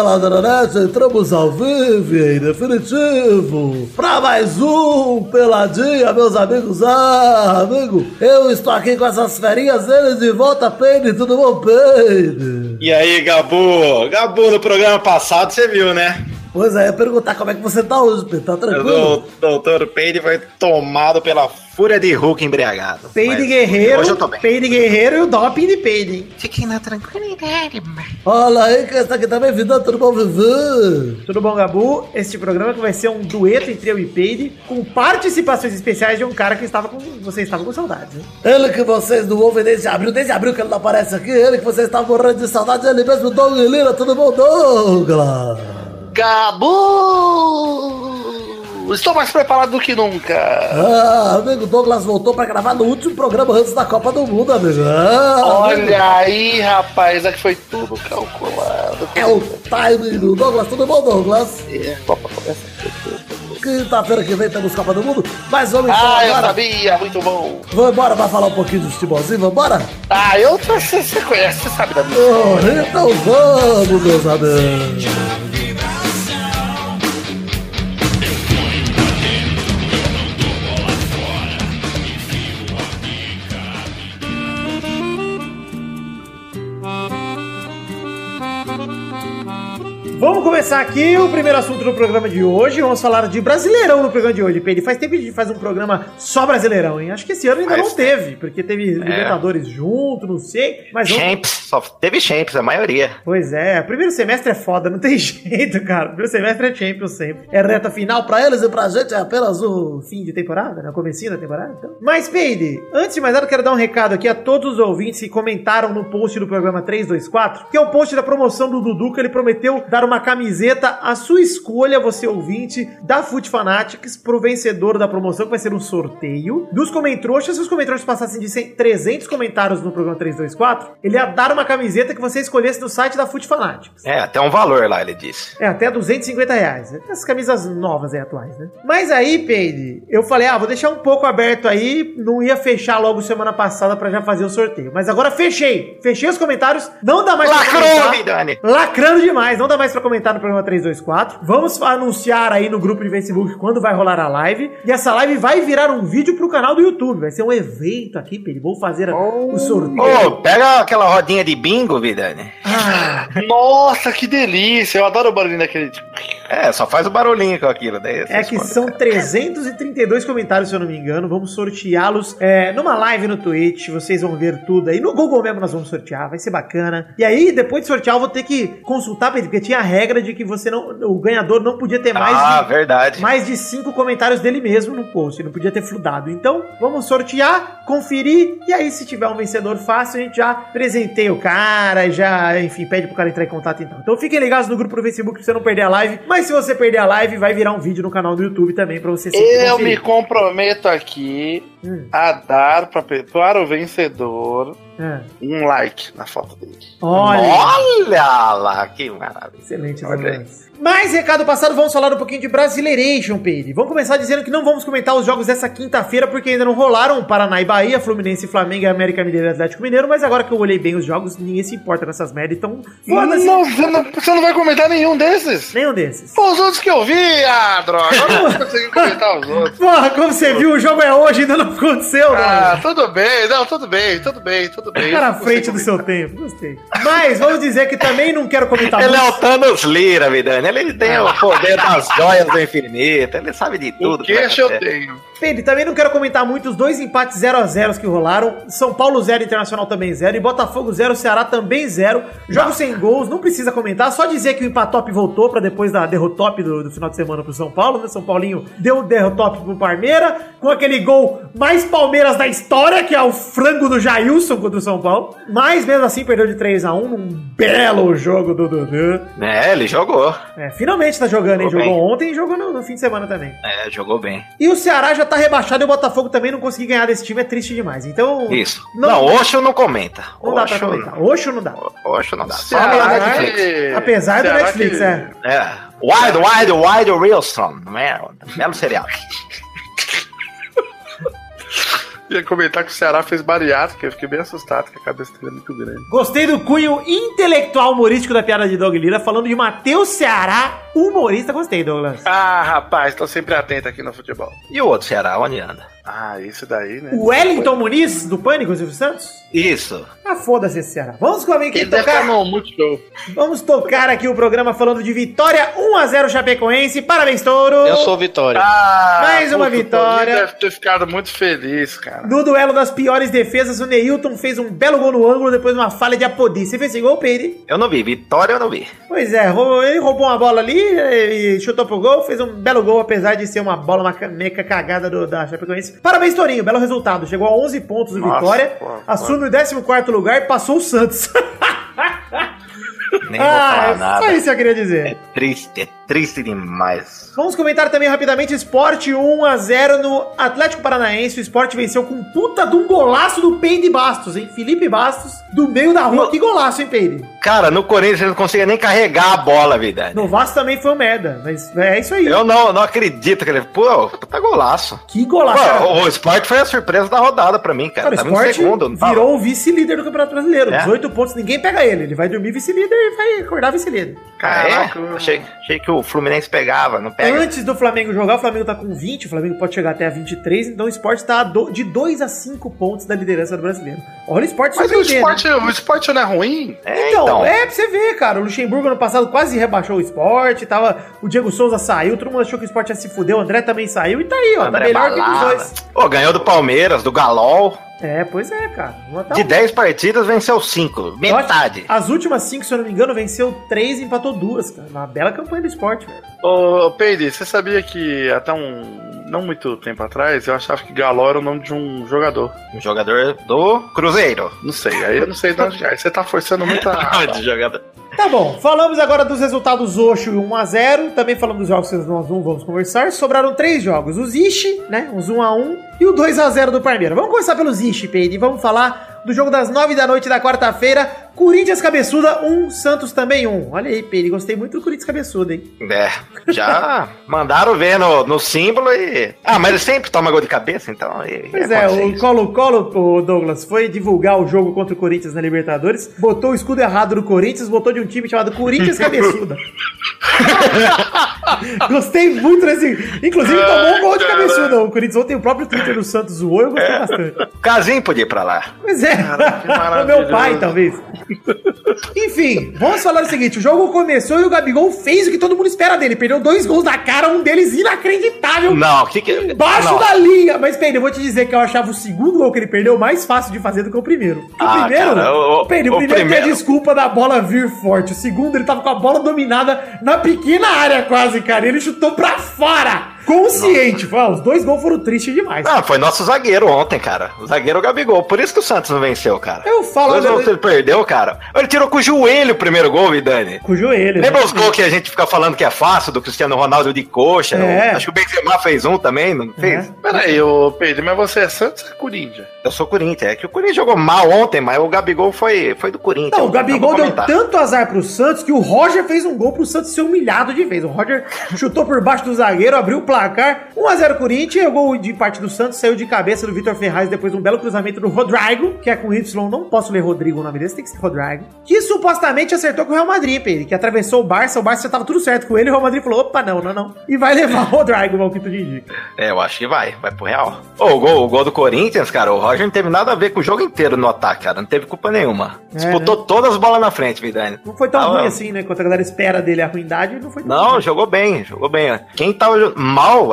Peladranet, entramos ao vivo e em definitivo para mais um Peladinha, meus amigos. Ah, amigo, eu estou aqui com essas ferinhas deles de volta, Peide, tudo bom, Peide? E aí, Gabu? Gabu, no programa passado você viu, né? Pois é, eu ia perguntar como é que você tá hoje, Peide, tá O tranquilo? doutor Peide foi tomado pela fúria de Hulk embriagado. Peide Guerreiro, Hoje eu tô bem. Peide Guerreiro e o doping de Peide. Fiquem na tranquilidade, mano. Olha aí, quem está aqui também, vida, tudo bom, Vivi? Tudo bom, Gabu? Este programa que vai ser um dueto entre eu e Peide, com participações especiais de um cara que estava com. Você estava com saudades, né? Ele que vocês não ouvem desde abril, desde abril que ele não aparece aqui, ele que vocês estavam morrendo de saudade, ele mesmo, Doug Lira, tudo bom, Douglas? Gabu! Estou mais preparado do que nunca. Ah, amigo, Douglas voltou pra gravar no último programa antes da Copa do Mundo, amigo. Ah, amigo, Olha aí, rapaz, é que foi tudo calculado. É o timing do Douglas, tudo bom, Douglas? É, Copa começa. Quinta-feira que vem temos Copa do Mundo, mas vamos então Ah, eu agora. sabia, muito bom. Vamos embora pra falar um pouquinho de futebolzinho, vambora? Ah, eu você conhece, você sabe da minha. Oh, então vamos, meus amigos. Vamos começar aqui o primeiro assunto do programa de hoje. Vamos falar de Brasileirão no programa de hoje, Peide. Faz tempo que a gente faz um programa só Brasileirão, hein? Acho que esse ano ainda Faz não teve, porque teve Libertadores junto, não sei. Mas vamos... Só teve Champs, a maioria. Pois é, primeiro semestre é foda, não tem jeito, cara. Primeiro semestre é Champions sempre. É reta final Pra eles e pra gente é apenas o... fim de temporada, né? O comecinho da temporada. Então. Mas, Peide, antes de mais nada, quero dar um recado aqui a todos os ouvintes que comentaram no post do programa 324, que é o post da promoção do Dudu, que ele prometeu dar uma camiseta à sua escolha, você ouvinte, da Foot Fanatics, pro vencedor da promoção, que vai ser um sorteio. Dos comentroxas, se os comentroxas passassem de 100 300 comentários no programa 324, ele ia dar uma camiseta que você escolhesse no site da Foot Fanatics. É, até um valor lá, ele disse. É, até 250 reais. Essas camisas novas aí, atuais, né? Mas aí, Peide, eu falei, ah, vou deixar um pouco aberto aí, não ia fechar logo semana passada pra já fazer o sorteio. Mas agora fechei. Fechei os comentários, não dá mais Lacrou, comentar. Vidani. Lacrando demais, não dá mais pra comentar no programa 324. Vamos anunciar aí no grupo de Facebook quando vai rolar a live. E essa live vai virar um vídeo pro canal do YouTube. Vai ser um evento aqui, Peide. Vou fazer o sorteio. Ô, pega aquela rodinha de bingo, Vidani. Nossa, que delícia! Eu adoro o barulhinho daquele. É, só faz o barulhinho com aquilo. Daí É que são 332 comentários, se eu não me engano. Vamos sorteá-los é, numa live no Twitch. Vocês vão ver tudo aí. No Google mesmo nós vamos sortear, vai ser bacana. E aí, depois de sortear, eu vou ter que consultar, Pedro, porque tinha a regra de que você não. O ganhador não podia ter mais Ah, de. verdade. Mais de cinco comentários dele mesmo no post, não podia ter fludado. Então, vamos sortear, conferir, e aí, se tiver um vencedor fácil, a gente já presenteia o cara, já, enfim, pede pro cara entrar em contato então. Então fiquem ligados no grupo do Facebook pra você não perder a live. Mas se você perder a live, vai virar um vídeo no canal do YouTube também pra você Eu me comprometo aqui Hum. a dar pra, para o vencedor É. um like na foto dele. Olha, Olha lá, que maravilha. excelente. Douglas. Mas, recado passado, vamos falar um pouquinho de Brasileiration, Peide. Vamos começar dizendo que não vamos comentar os jogos dessa quinta-feira, porque ainda não rolaram Paraná e Bahia, Fluminense e Flamengo, América Mineiro e Atlético Mineiro, mas agora que eu olhei bem os jogos, ninguém se importa com essas merdas, então foda-se. Não, você não, você não vai comentar nenhum desses? Nenhum desses. Pô, os outros que eu vi, ah, droga, eu não consegui comentar os outros. Porra, como você viu, o jogo é hoje, ainda não aconteceu, Ah, mano. tudo bem, não, tudo bem, tudo bem, tudo bem. Cara, à frente do seu tempo, gostei. Mas vamos dizer que também não quero comentar Ele é muito. o Thanos Lira, Vidani. Ele tem o poder das joias do infinito. Ele sabe de tudo. O que queixo eu tenho. Pedro, também não quero comentar muito os dois empates 0 a 0 que rolaram. São Paulo 0, Internacional também 0. E Botafogo 0, Ceará também 0. Jogos sem gols, não precisa comentar. Só dizer que o empatop voltou pra depois da derrotop do, do final de semana pro São Paulo, né? São Paulinho deu o derrotop pro Parmeira, com aquele gol mais Palmeiras da história, que é o frango do Jailson contra o São Paulo. Mas mesmo assim perdeu de 3x1 num belo jogo do Dudu. É, ele jogou. É, finalmente tá jogando, hein? Jogou Jogou bem. ontem e jogou no, no fim de semana também. É, jogou bem. E o Ceará já tá rebaixado e o Botafogo também não conseguiu ganhar desse time, é triste demais. Então. Isso. Não- Não, Oxo não comenta. Não dá pra Oxo comentar. Oxo não dá. Oxo não dá. Só Apesar- Netflix. Apesar do Será Netflix, que- é. É. Wild, Wild, Wild Wilson. Belo, belo serial. Ia comentar que o Ceará fez bariátrica, eu fiquei bem assustado, que a cabeça dele é muito grande. Gostei do cunho intelectual humorístico da piada de Doug Lira, falando de Matheus Ceará, humorista. Gostei, Douglas. Ah, rapaz, tô sempre atento aqui no futebol. E o outro Ceará, onde anda? Ah, isso daí, né? O Wellington Muniz, do Pânico, Silvio Santos? Isso. Ah, foda-se esse Ceará. Vamos com a aqui Ele deve estar tocar. Multishow. Vamos tocar aqui o programa falando de vitória 1x0 Chapecoense. Parabéns, Touro. Eu sou Vitória. Ah, Mais uma puta, o vitória. Deve ter ficado muito feliz, cara. No duelo das piores defesas, o Neilton fez um belo gol no ângulo depois de uma falha de Apodi. Você fez esse gol, Peire? Eu não vi. Vitória eu não vi. Pois é, ele roubou uma bola ali e chutou pro gol, fez um belo gol, apesar de ser uma bola uma ca- meca cagada do, da Chapecoense. Parabéns, Torinho, belo resultado. Chegou a 11 pontos Nossa, Vitória, pô, pô. assume o 14º lugar e passou o Santos. Nem vou falar ah, nada. só isso que eu queria dizer. É triste, é triste demais. Vamos comentar também rapidamente Sport 1x0 no Atlético Paranaense. O Sport venceu com puta de um golaço do Peide Bastos, hein? Felipe Bastos, do meio da rua. Que golaço, hein, Peide? Cara, no Corinthians ele não conseguia nem carregar a bola, vida. No Vasco também foi um merda, mas é isso aí. Eu não, não acredito que ele. Pô, puta golaço. Que golaço. Pô, cara. o Sport foi a surpresa da rodada pra mim, cara. Cara, o Tava Sport em segundo, não tava? virou o vice-líder do Campeonato Brasileiro. É? 18 pontos, ninguém pega ele. Ele vai dormir vice-líder e vai acordar vice-líder. Ah, é? Caraca. Achei, achei que o Fluminense pegava, não pega. Antes do Flamengo jogar, o Flamengo tá com 20, o Flamengo pode chegar até a 23, então o Sport tá de 2 a 5 pontos da liderança do brasileiro. Olha o Sport Mas o surpreendendo. esporte, o esporte não é ruim? É, Então, é pra você ver, cara. O Luxemburgo ano passado quase rebaixou o esporte. Tava, o Diego Souza saiu, todo mundo achou que o esporte ia se fuder. O André também saiu e tá aí, ó. Tá André melhor que os Balada. dois. Pô, ganhou do Palmeiras, do Galol. É, pois é, cara. De um- 10 partidas, venceu 5. Eu acho- Metade. As últimas 5, se eu não me engano, venceu 3 e empatou duas, cara. Uma bela campanha do esporte, velho. Ô, Peide, você sabia que até um. Não muito tempo atrás, eu achava que Galó era o nome de um jogador. Um jogador do Cruzeiro. Não sei, aí eu não sei de onde. Aí você tá forçando muita. de jogador. Tá bom, falamos agora dos resultados Oxo 1x0. Também falamos dos jogos que nós não vamos conversar. Sobraram três jogos: os Ishi, né? Os 1x1 e o 2x0 do Parmeira. Vamos começar pelos Ishi, Peide. Vamos falar do jogo das 9 da noite da quarta-feira. Corinthians Cabeçuda 1, Santos também 1. Olha aí, Peide. Gostei muito do Corinthians Cabeçuda, hein? É, já mandaram ver no, no símbolo e. Ah, mas ele sempre toma gol de cabeça, então. E, Pois e é, acontece o. Colo-Colo, o Douglas, foi divulgar o jogo contra o Corinthians na Libertadores, botou o escudo errado do Corinthians, botou de um time chamado Corinthians Cabeçuda. gostei muito desse. Inclusive, tomou um gol de cabeçuda. O Corinthians ontem, o próprio Twitter do Santos zoou, eu gostei bastante. O Casim podia ir pra lá. Pois é, o meu pai, talvez. Enfim, vamos falar o seguinte: o jogo começou e o Gabigol fez o que todo mundo espera dele. Perdeu dois gols na cara, um deles inacreditável. Não, o que que. Embaixo não. da linha! Mas, Pedro, eu vou te dizer que eu achava o segundo gol que ele perdeu mais fácil de fazer do que o primeiro. Porque Ah, o primeiro. cara, o- Pedro, o, o primeiro, tem primeiro- a desculpa da bola vir forte. O segundo, ele tava com a bola dominada na pequena área quase, cara. E ele chutou pra fora! Consciente. Ah, os dois gols foram tristes demais. Ah, foi nosso zagueiro ontem, cara. O zagueiro Gabigol. Por isso que o Santos não venceu, cara. Eu falo, Dois né, gols ele perdeu, cara. Ele tirou com o joelho o primeiro gol, Vidani. Com o joelho. Lembra né? os gols que a gente fica falando que é fácil, do Cristiano Ronaldo de coxa? É. Acho que o Benzema fez um também, não fez? É. Peraí, ô Peide, mas você é Santos ou é Corinthians? Eu sou Corinthians. É que o Corinthians jogou mal ontem, mas o Gabigol foi, foi do Corinthians. Não, o Gabigol deu tanto azar pro Santos que o Roger fez um gol pro Santos ser humilhado de vez. O Roger chutou por baixo do zagueiro, abriu o placar. 1x0 Corinthians, o gol de parte do Santos saiu de cabeça do Vitor Ferraz depois de um belo cruzamento do Rodrigo, que é com Y, não posso ler Rodrigo o nome desse, tem que ser Rodrigo. Que supostamente acertou com o Real Madrid, Pedro, que atravessou o Barça, o Barça já tava tudo certo com ele, o Real Madrid falou, opa, não, não, não. E vai levar o Rodrigo, ao que tudo indica. É, eu acho que vai. Vai pro Real. Ô, o, gol, o gol do Corinthians, cara, o Roger não teve nada a ver com o jogo inteiro no ataque, cara. Não teve culpa nenhuma. É, Disputou todas as bolas na frente, Vidani. Não foi tão Ah, ruim assim, né? Quanto a galera espera dele a ruindade, não foi tão Não, ruim. jogou bem, jogou bem. Quem tava jo-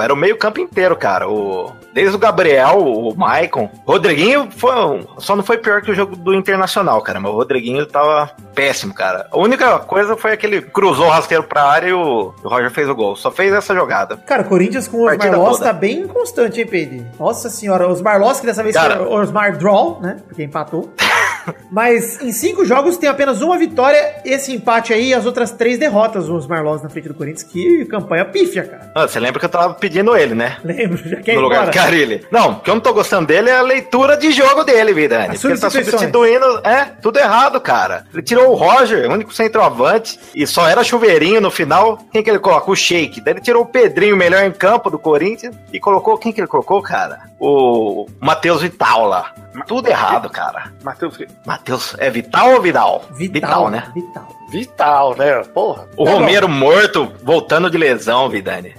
era o meio campo inteiro, cara. O, desde o Gabriel, o Maicon. Rodriguinho foi, só não foi pior que o jogo do Internacional, cara. Mas o Rodriguinho tava péssimo, cara. A única coisa foi aquele cruzou o rasteiro pra área e o, o Roger fez o gol. Só fez essa jogada. Cara, o Corinthians com o Osmar Loss tá bem inconstante, hein, Pedro? Nossa senhora, Osmar Loss, que dessa vez Cara. foi o Osmar Draw, né? Porque empatou. Mas em cinco jogos tem apenas uma vitória, esse empate aí e as outras três derrotas, o Osmar Loss na frente do Corinthians. Que campanha pífia, cara. Ah, você lembra que eu tava pedindo ele, né? Lembro, já quer ir no lugar embora. do Carilli. Não, o que eu não tô gostando dele é a leitura de jogo dele, Vidani. Porque ele tá substituindo. É, tudo errado, cara. Ele tirou o Roger, o único centroavante, e só era chuveirinho no final. Quem que ele colocou? O Sheik. Daí ele tirou o Pedrinho, melhor em campo do Corinthians, e colocou. Quem que ele colocou, cara? O Matheus Vital lá. Tudo errado, cara. Matheus, Matheus, é Vital ou Vidal? Vital, né? Vital. Vital, né? Porra. O. Romero morto, voltando de lesão, Vidani.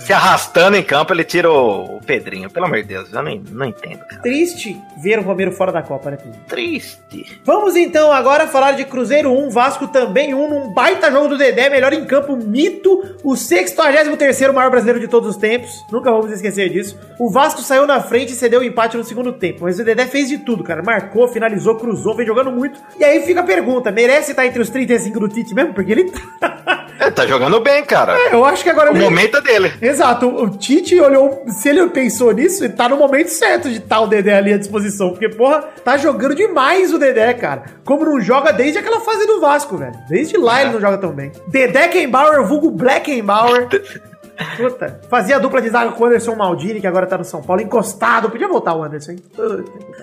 Se arrastando em campo, ele tira o Pedrinho. Pelo amor de Deus, eu não, não entendo, cara. Triste ver o Romero fora da Copa, né? Triste. Vamos então agora falar de Cruzeiro 1, Vasco também 1, num baita jogo do Dedé, melhor em campo, mito, o 63º maior brasileiro de todos os tempos, nunca vamos esquecer disso. O Vasco saiu na frente e cedeu o empate no segundo tempo, mas o Dedé fez de tudo, cara, marcou, finalizou, cruzou, vem jogando muito. E aí fica a pergunta, merece estar entre os 35 do Tite mesmo? Porque ele tá... Ele tá jogando bem, cara. Eu acho que agora O ele... momento é dele. Exato, o Tite olhou, se ele pensou nisso, ele tá no momento certo de estar o Dedé ali à disposição, porque, porra, tá jogando demais o Dedé, cara. Como não joga desde aquela fase do Vasco, velho. Desde lá ele não joga tão bem. Dedé Kembauer, vulgo Black Kembauer. Puta, fazia a dupla de zaga com o Anderson Maldini, que agora tá no São Paulo, encostado. Podia voltar o Anderson, hein?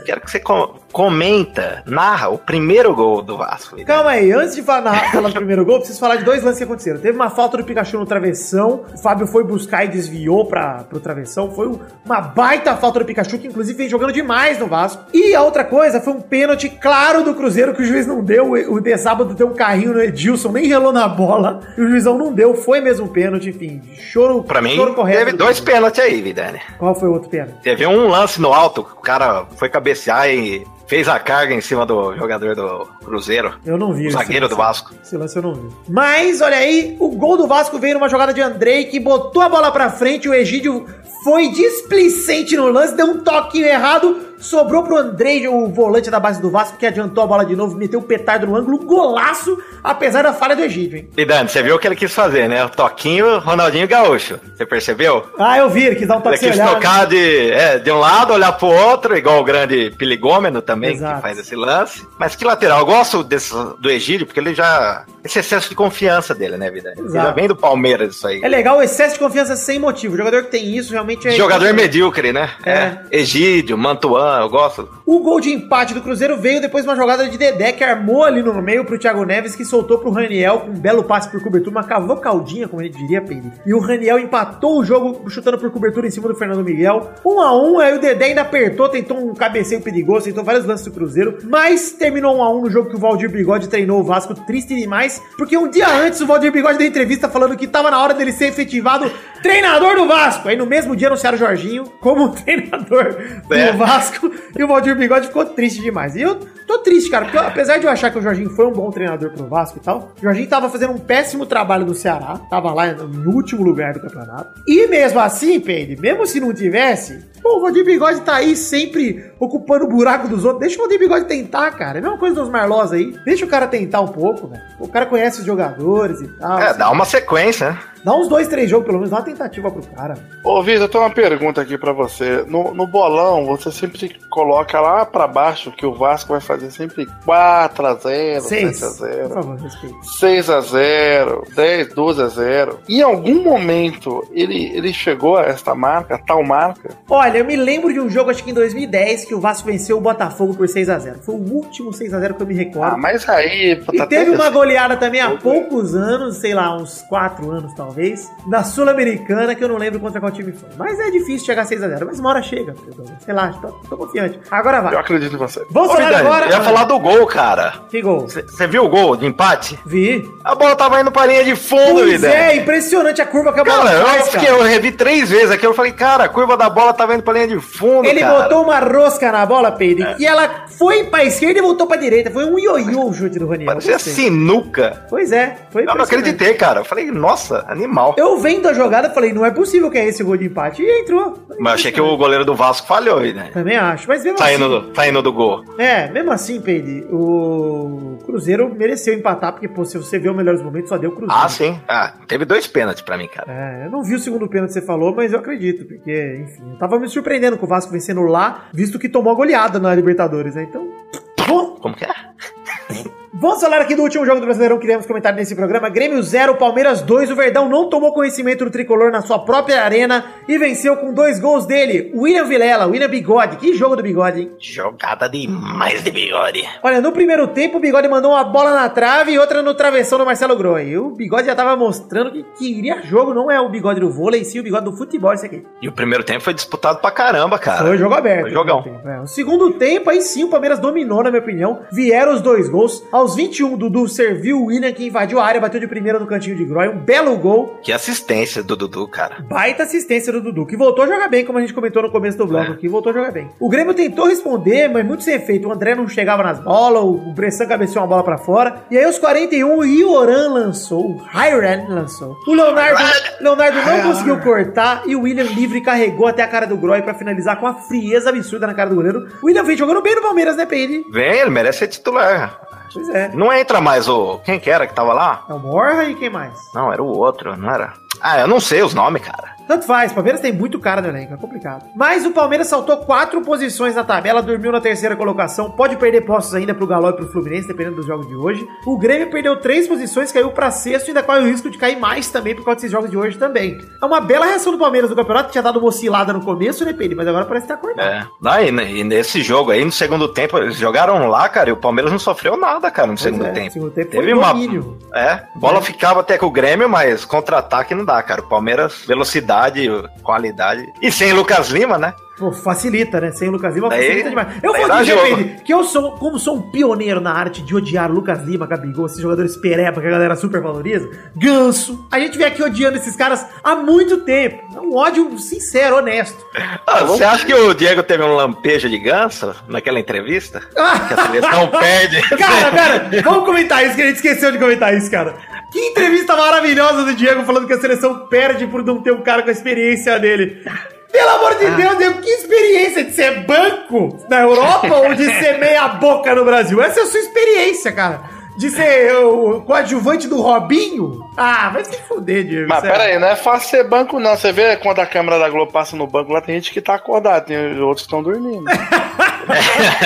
Quero que você co- comenta, narra o primeiro gol do Vasco. Calma aí, antes de falar, falar do primeiro gol, preciso falar de dois lances que aconteceram. Teve uma falta do Pikachu no travessão, o Fábio foi buscar e desviou para pro travessão. Foi um- uma baita falta do Pikachu, que inclusive vem jogando demais no Vasco. E a outra coisa foi um pênalti claro do Cruzeiro que o juiz não deu. O de sábado deu um carrinho no Edilson, nem relou na bola. E o juizão não deu, foi mesmo um pênalti, enfim. Choro, Pra mim, choro teve do dois pênaltis aí, Vidani. Qual foi o outro pênalti? Teve um lance no alto, o cara foi cabecear e fez a carga em cima do jogador do Cruzeiro. Eu não vi. O zagueiro do. Vasco. Esse lance eu não vi. Mas, olha aí, o gol do Vasco veio numa jogada de Andrei, que botou a bola pra frente, o Egídio foi displicente no lance, deu um toquinho errado, sobrou pro Andrei, o volante da base do Vasco, que adiantou a bola de novo, meteu o petardo no ângulo, golaço, apesar da falha do Egídio, hein? Vidani, você viu o que ele quis fazer, né? O toquinho Ronaldinho Gaúcho. Você percebeu? Ah, eu vi, ele quis dar um Ele toque sem quis olhar, né? tocar de, é, de um lado, olhar pro outro, igual o grande Piligômeno também, Exato. que faz esse lance. Mas que lateral. Eu gosto desse, do Egídio, porque ele já. Esse excesso de confiança dele, né, Vida? Ele já vem do Palmeiras, isso aí. É legal o excesso de confiança sem motivo. O jogador que tem isso realmente é. Jogador medíocre, né? É. Egídio, Mantuan, eu gosto. O gol de empate do Cruzeiro veio depois de uma jogada de Dedé que armou ali no meio pro Thiago Neves, que soltou pro Raniel com um belo passe por cobertura, uma cavocaldinha, como gente diria, Pedro. E o Raniel empatou o jogo chutando por cobertura em cima do Fernando Miguel. Um a um, aí o Dedé ainda apertou, tentou um cabeceio perigoso, tentou vários lances do Cruzeiro, mas terminou um a um no jogo que o Valdir Bigode treinou o Vasco, triste demais, porque um dia antes o Valdir Bigode deu entrevista falando que tava na hora dele ser efetivado treinador do Vasco. Aí no mesmo dia anunciaram o Jorginho como treinador do É. Vasco e o Valdir Bigode ficou triste demais. E eu tô triste, cara, porque eu- apesar de eu achar que o Jorginho foi um bom treinador pro Vasco e tal, o Jorginho tava fazendo um péssimo trabalho no Ceará, tava lá no último lugar do campeonato. E mesmo assim, Peide, mesmo se não tivesse, pô, o Valdir Bigode tá aí sempre ocupando o buraco dos outros. Deixa o Valdir Bigode tentar, cara. É a mesma coisa dos Marlós aí. Deixa o cara tentar um pouco, velho. O cara conhece os jogadores e tal. É, assim. dá uma sequência, né? Dá uns dois, três jogos, pelo menos, dá uma tentativa pro cara. Ô, Vitor, eu tenho uma pergunta aqui pra você. No, no bolão, você sempre coloca lá pra baixo que o Vasco vai fazer sempre 4x0, Seis. 7x0. Por favor, respeite. 6x0, 10, 12x0. Em algum momento ele, ele chegou a esta marca, tal marca? Olha, eu me lembro de um jogo, acho que em 2010, que o Vasco venceu o Botafogo por 6x0. Foi o último 6x0 que eu me recordo. Ah, mas aí. E teve uma goleada também há poucos anos, sei lá, uns 4 anos talvez, na Sul-Americana, que eu não lembro contra qual time foi. Mas é difícil chegar a 6x0, mas uma hora chega. Sei lá, tô, tô confiante. Agora Eu vai. acredito em você. Vamos Ô, falar Vidani, agora. eu ia falar do gol, cara. Que gol? Você viu o gol de empate? Vi. A bola tava indo pra linha de fundo, Pois Vidani. é, impressionante a curva que a bola Cara, eu, faz, fiquei, cara. eu revi três vezes aqui. Eu falei, cara, a curva da bola tava indo pra linha de fundo. Ele cara. botou uma rosca na bola, Pedro, e ela foi pra esquerda e voltou pra direita. Foi um ioiô o chute do Raniel. Parecia sinuca. Pois é, foi Eu não impressionante. acreditei, cara. Eu falei, nossa, animal. Eu vendo a jogada, falei, não é possível que é esse gol de empate. E entrou. Mas achei que o goleiro do Vasco falhou aí, né? Também acho. Mas mesmo assim. Saindo, do- saindo do gol. É, mesmo assim, Peide, o Cruzeiro mereceu empatar, porque, pô, se você vê os melhores momentos, só deu o Cruzeiro. Ah, sim. Ah, teve dois pênaltis pra mim, cara. É, eu não vi o segundo pênalti que você falou, mas eu acredito, porque, enfim, eu tava me surpreendendo com o Vasco vencendo lá, visto que tomou a goleada na Libertadores, né? Então. Bom, Como que é? Vamos falar aqui do último jogo do Brasileirão que iremos comentar nesse programa. Grêmio 0, Palmeiras 2. O Verdão não tomou conhecimento do tricolor na sua própria arena e venceu com dois gols dele. William Vilela, William Bigode. Que jogo do Bigode, hein? Jogada demais de bigode. Olha, no primeiro tempo o Bigode mandou uma bola na trave e outra no travessão do Marcelo Groi. E o Bigode já tava mostrando que queria jogo, não é o Bigode do vôlei, sim o Bigode do futebol esse aqui. E o primeiro tempo foi disputado pra caramba, cara. Foi jogo aberto. Foi jogão. tempo, é. O segundo tempo, aí sim, o Palmeiras dominou, na minha opinião. Vieram os dois gols. Aos 21, Dudu serviu o William, que invadiu a área, bateu de primeira no cantinho de Groy. Um belo gol. Que assistência do Dudu, cara. Baita assistência do Dudu, que voltou a jogar bem, como a gente comentou no começo do bloco É. aqui, voltou a jogar bem. O Grêmio tentou responder, mas muito sem efeito. O André não chegava nas bolas, o Bressan cabeceou uma bola pra fora. E aí, aos 41, o Ioran lançou, o Hyran lançou. O Leonardo, Leonardo não conseguiu cortar e o William livre carregou até a cara do Groy pra finalizar com uma frieza absurda na cara do goleiro. O William vem jogando bem no Palmeiras, né, Peide? Vem, ele merece ser titular. Pois é. Não entra mais o. Quem que era que tava lá? É o Morra e quem mais? Não, era o outro, não era? Ah, eu não sei os nomes, cara. Tanto faz, o Palmeiras tem muito cara no elenco, é complicado. Mas o Palmeiras saltou quatro posições na tabela, dormiu na terceira colocação, pode perder postos ainda pro Galo e pro Fluminense, dependendo dos jogos de hoje. O Grêmio perdeu três posições, caiu pra sexto e ainda corre o risco de cair mais também por causa desses jogos de hoje também. É uma bela reação do Palmeiras no campeonato, tinha dado uma oscilada no começo, né, Pedro? Mas agora parece que tá acordado. É. Não, e, nesse jogo aí, no segundo tempo, eles jogaram lá, cara, e o Palmeiras não sofreu nada, cara, no segundo é, tempo. segundo tempo Teve foi uma. domínio. É, bola É. ficava até com o Grêmio, mas contra-ataque não dá, cara. O Palmeiras, velocidade, qualidade. E sem Lucas Lima, né? Pô, facilita, né? Sem o Lucas Lima Daí- facilita demais. Eu vou dizer, jogo. Pedro, que eu sou, como sou um pioneiro na arte de odiar o Lucas Lima, Gabigol, esses jogadores pereba que a galera super valoriza, ganso. A gente vem aqui odiando esses caras há muito tempo. É um ódio sincero, honesto. Ah, você acha que o Diego teve um lampejo de ganso naquela entrevista? Que a seleção perde. Cara, cara, vamos comentar isso, que a gente esqueceu de comentar isso, cara. Que entrevista maravilhosa do Diego falando que a seleção perde por não ter um cara com a experiência dele. Pelo amor de Deus, Diego, que experiência de ser banco na Europa ou de ser meia boca no Brasil? Essa é a sua experiência, cara. De ser o coadjuvante do Robinho? Ah, vai se fuder, Diego. Mas sério. pera aí, não é fácil ser banco, não. Você vê quando a câmera da Globo passa no banco lá, tem gente que tá acordado, tem outros que estão dormindo.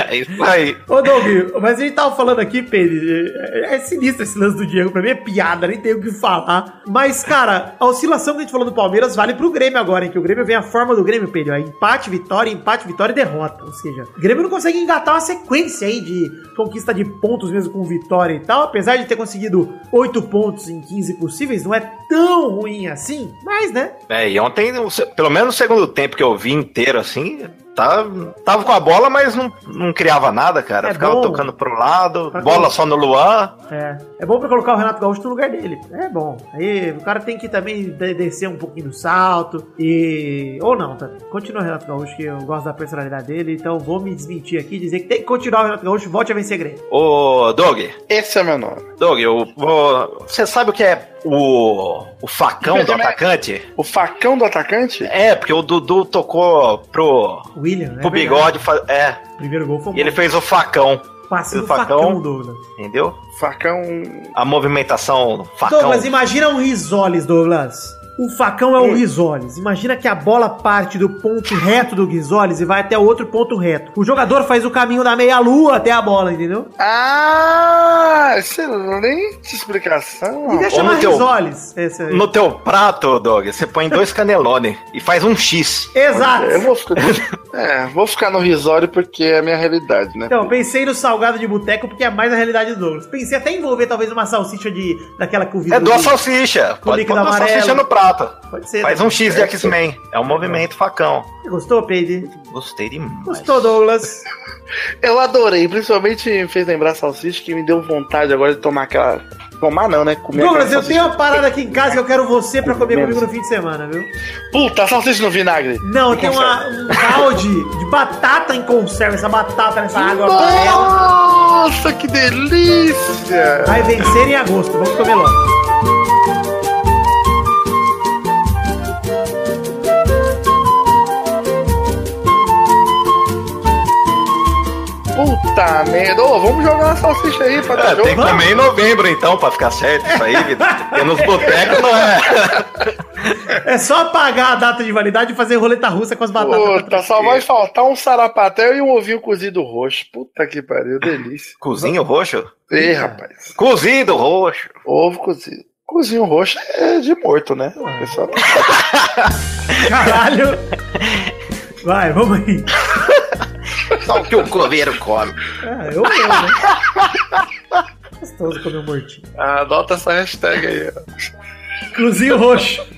É isso aí. Ô, Doug, mas a gente tava falando aqui, Pedro, é, é sinistro esse lance do Diego, pra mim é piada, nem tenho o que falar. Mas, cara, a oscilação que a gente falou do Palmeiras vale pro Grêmio agora, hein? Que o Grêmio vem a forma do Grêmio, Pedro. É empate, vitória, empate, vitória e derrota. Ou seja, o Grêmio não consegue engatar uma sequência aí de conquista de pontos mesmo com vitória e tal. Apesar de ter conseguido 8 pontos em 15 possíveis, não é tão ruim assim. Mas, né? É, e ontem, pelo menos no segundo tempo que eu vi inteiro assim, tá, tava com a bola, mas não, não criava nada, cara. É Ficava bom. tocando pro lado, Pra bola colocar- só no Luan. É. É bom pra colocar o Renato Gaúcho no lugar dele. É bom. Aí o cara tem que também de- descer um pouquinho do salto. E. Ou não, tá? Continua o Renato Gaúcho, que eu gosto da personalidade dele. Então vou me desmentir aqui e dizer que tem que continuar o Renato Gaúcho volte a vencer Grêmio. Ô, Doug, Esse é meu nome. Doug, eu vou. Você sabe o que é o, o facão do atacante? O facão do atacante? É, porque o Dudu tocou pro, William, né? pro bigode. fa- É, O primeiro gol foi e ele fez o facão, passe o do facão. facão, Douglas. entendeu? Facão. A movimentação facão. Douglas, imagina um Risoles, Douglas. O facão é o Risoles. Imagina que a bola parte do ponto reto do Risoles e vai até o outro ponto reto. O jogador faz o caminho da meia-lua até a bola, entendeu? Ah, excelente explicação. Devia Ou chamar no teu- Risoles. No teu prato, Doug, você põe dois canelone e faz um X. Exato. Eu vou ficar, é, vou ficar no risório porque é a minha realidade, né? Então, pensei no salgado de boteco porque é mais a realidade do Douglas. Pensei até em envolver talvez uma salsicha de daquela que o vidro É duas salsicha. Pode pôr duas salsicha no prato. Pode ser. Faz um X de X-Men. É um movimento facão. Você Gostou, Peide? Gostei demais. Gostou, Douglas? Eu adorei, principalmente me fez lembrar a salsicha que me deu vontade agora de tomar aquela. Tomar não, né? Comer Douglas, eu tenho uma parada aqui em casa que eu quero você pra comer comigo no fim de semana, viu? Puta, salsicha no vinagre. Não, tem uma, um balde de batata em conserva, essa batata nessa água. Nossa, que delícia! Vai vencer em agosto, vamos comer logo. Puta merda. Ô, vamos jogar uma salsicha aí pra dar É, jogo. tem que comer em novembro, então, pra ficar certo isso aí, vida. Porque nos botecos não é. É só apagar a data de validade e fazer roleta russa com as batatas. Puta, só vai faltar um sarapatel e um ovinho cozido roxo. Puta que pariu, delícia. Cozinho roxo? Ei, rapaz. Cozido roxo. Ovo cozido. Cozinho roxo é de morto, né? Pessoal, Caralho. Vai, vamos aí. Só o que o coveiro come. Ah, eu mesmo, né? Gostoso comer um mortinho. adota essa hashtag aí. ó. Cozinho roxo.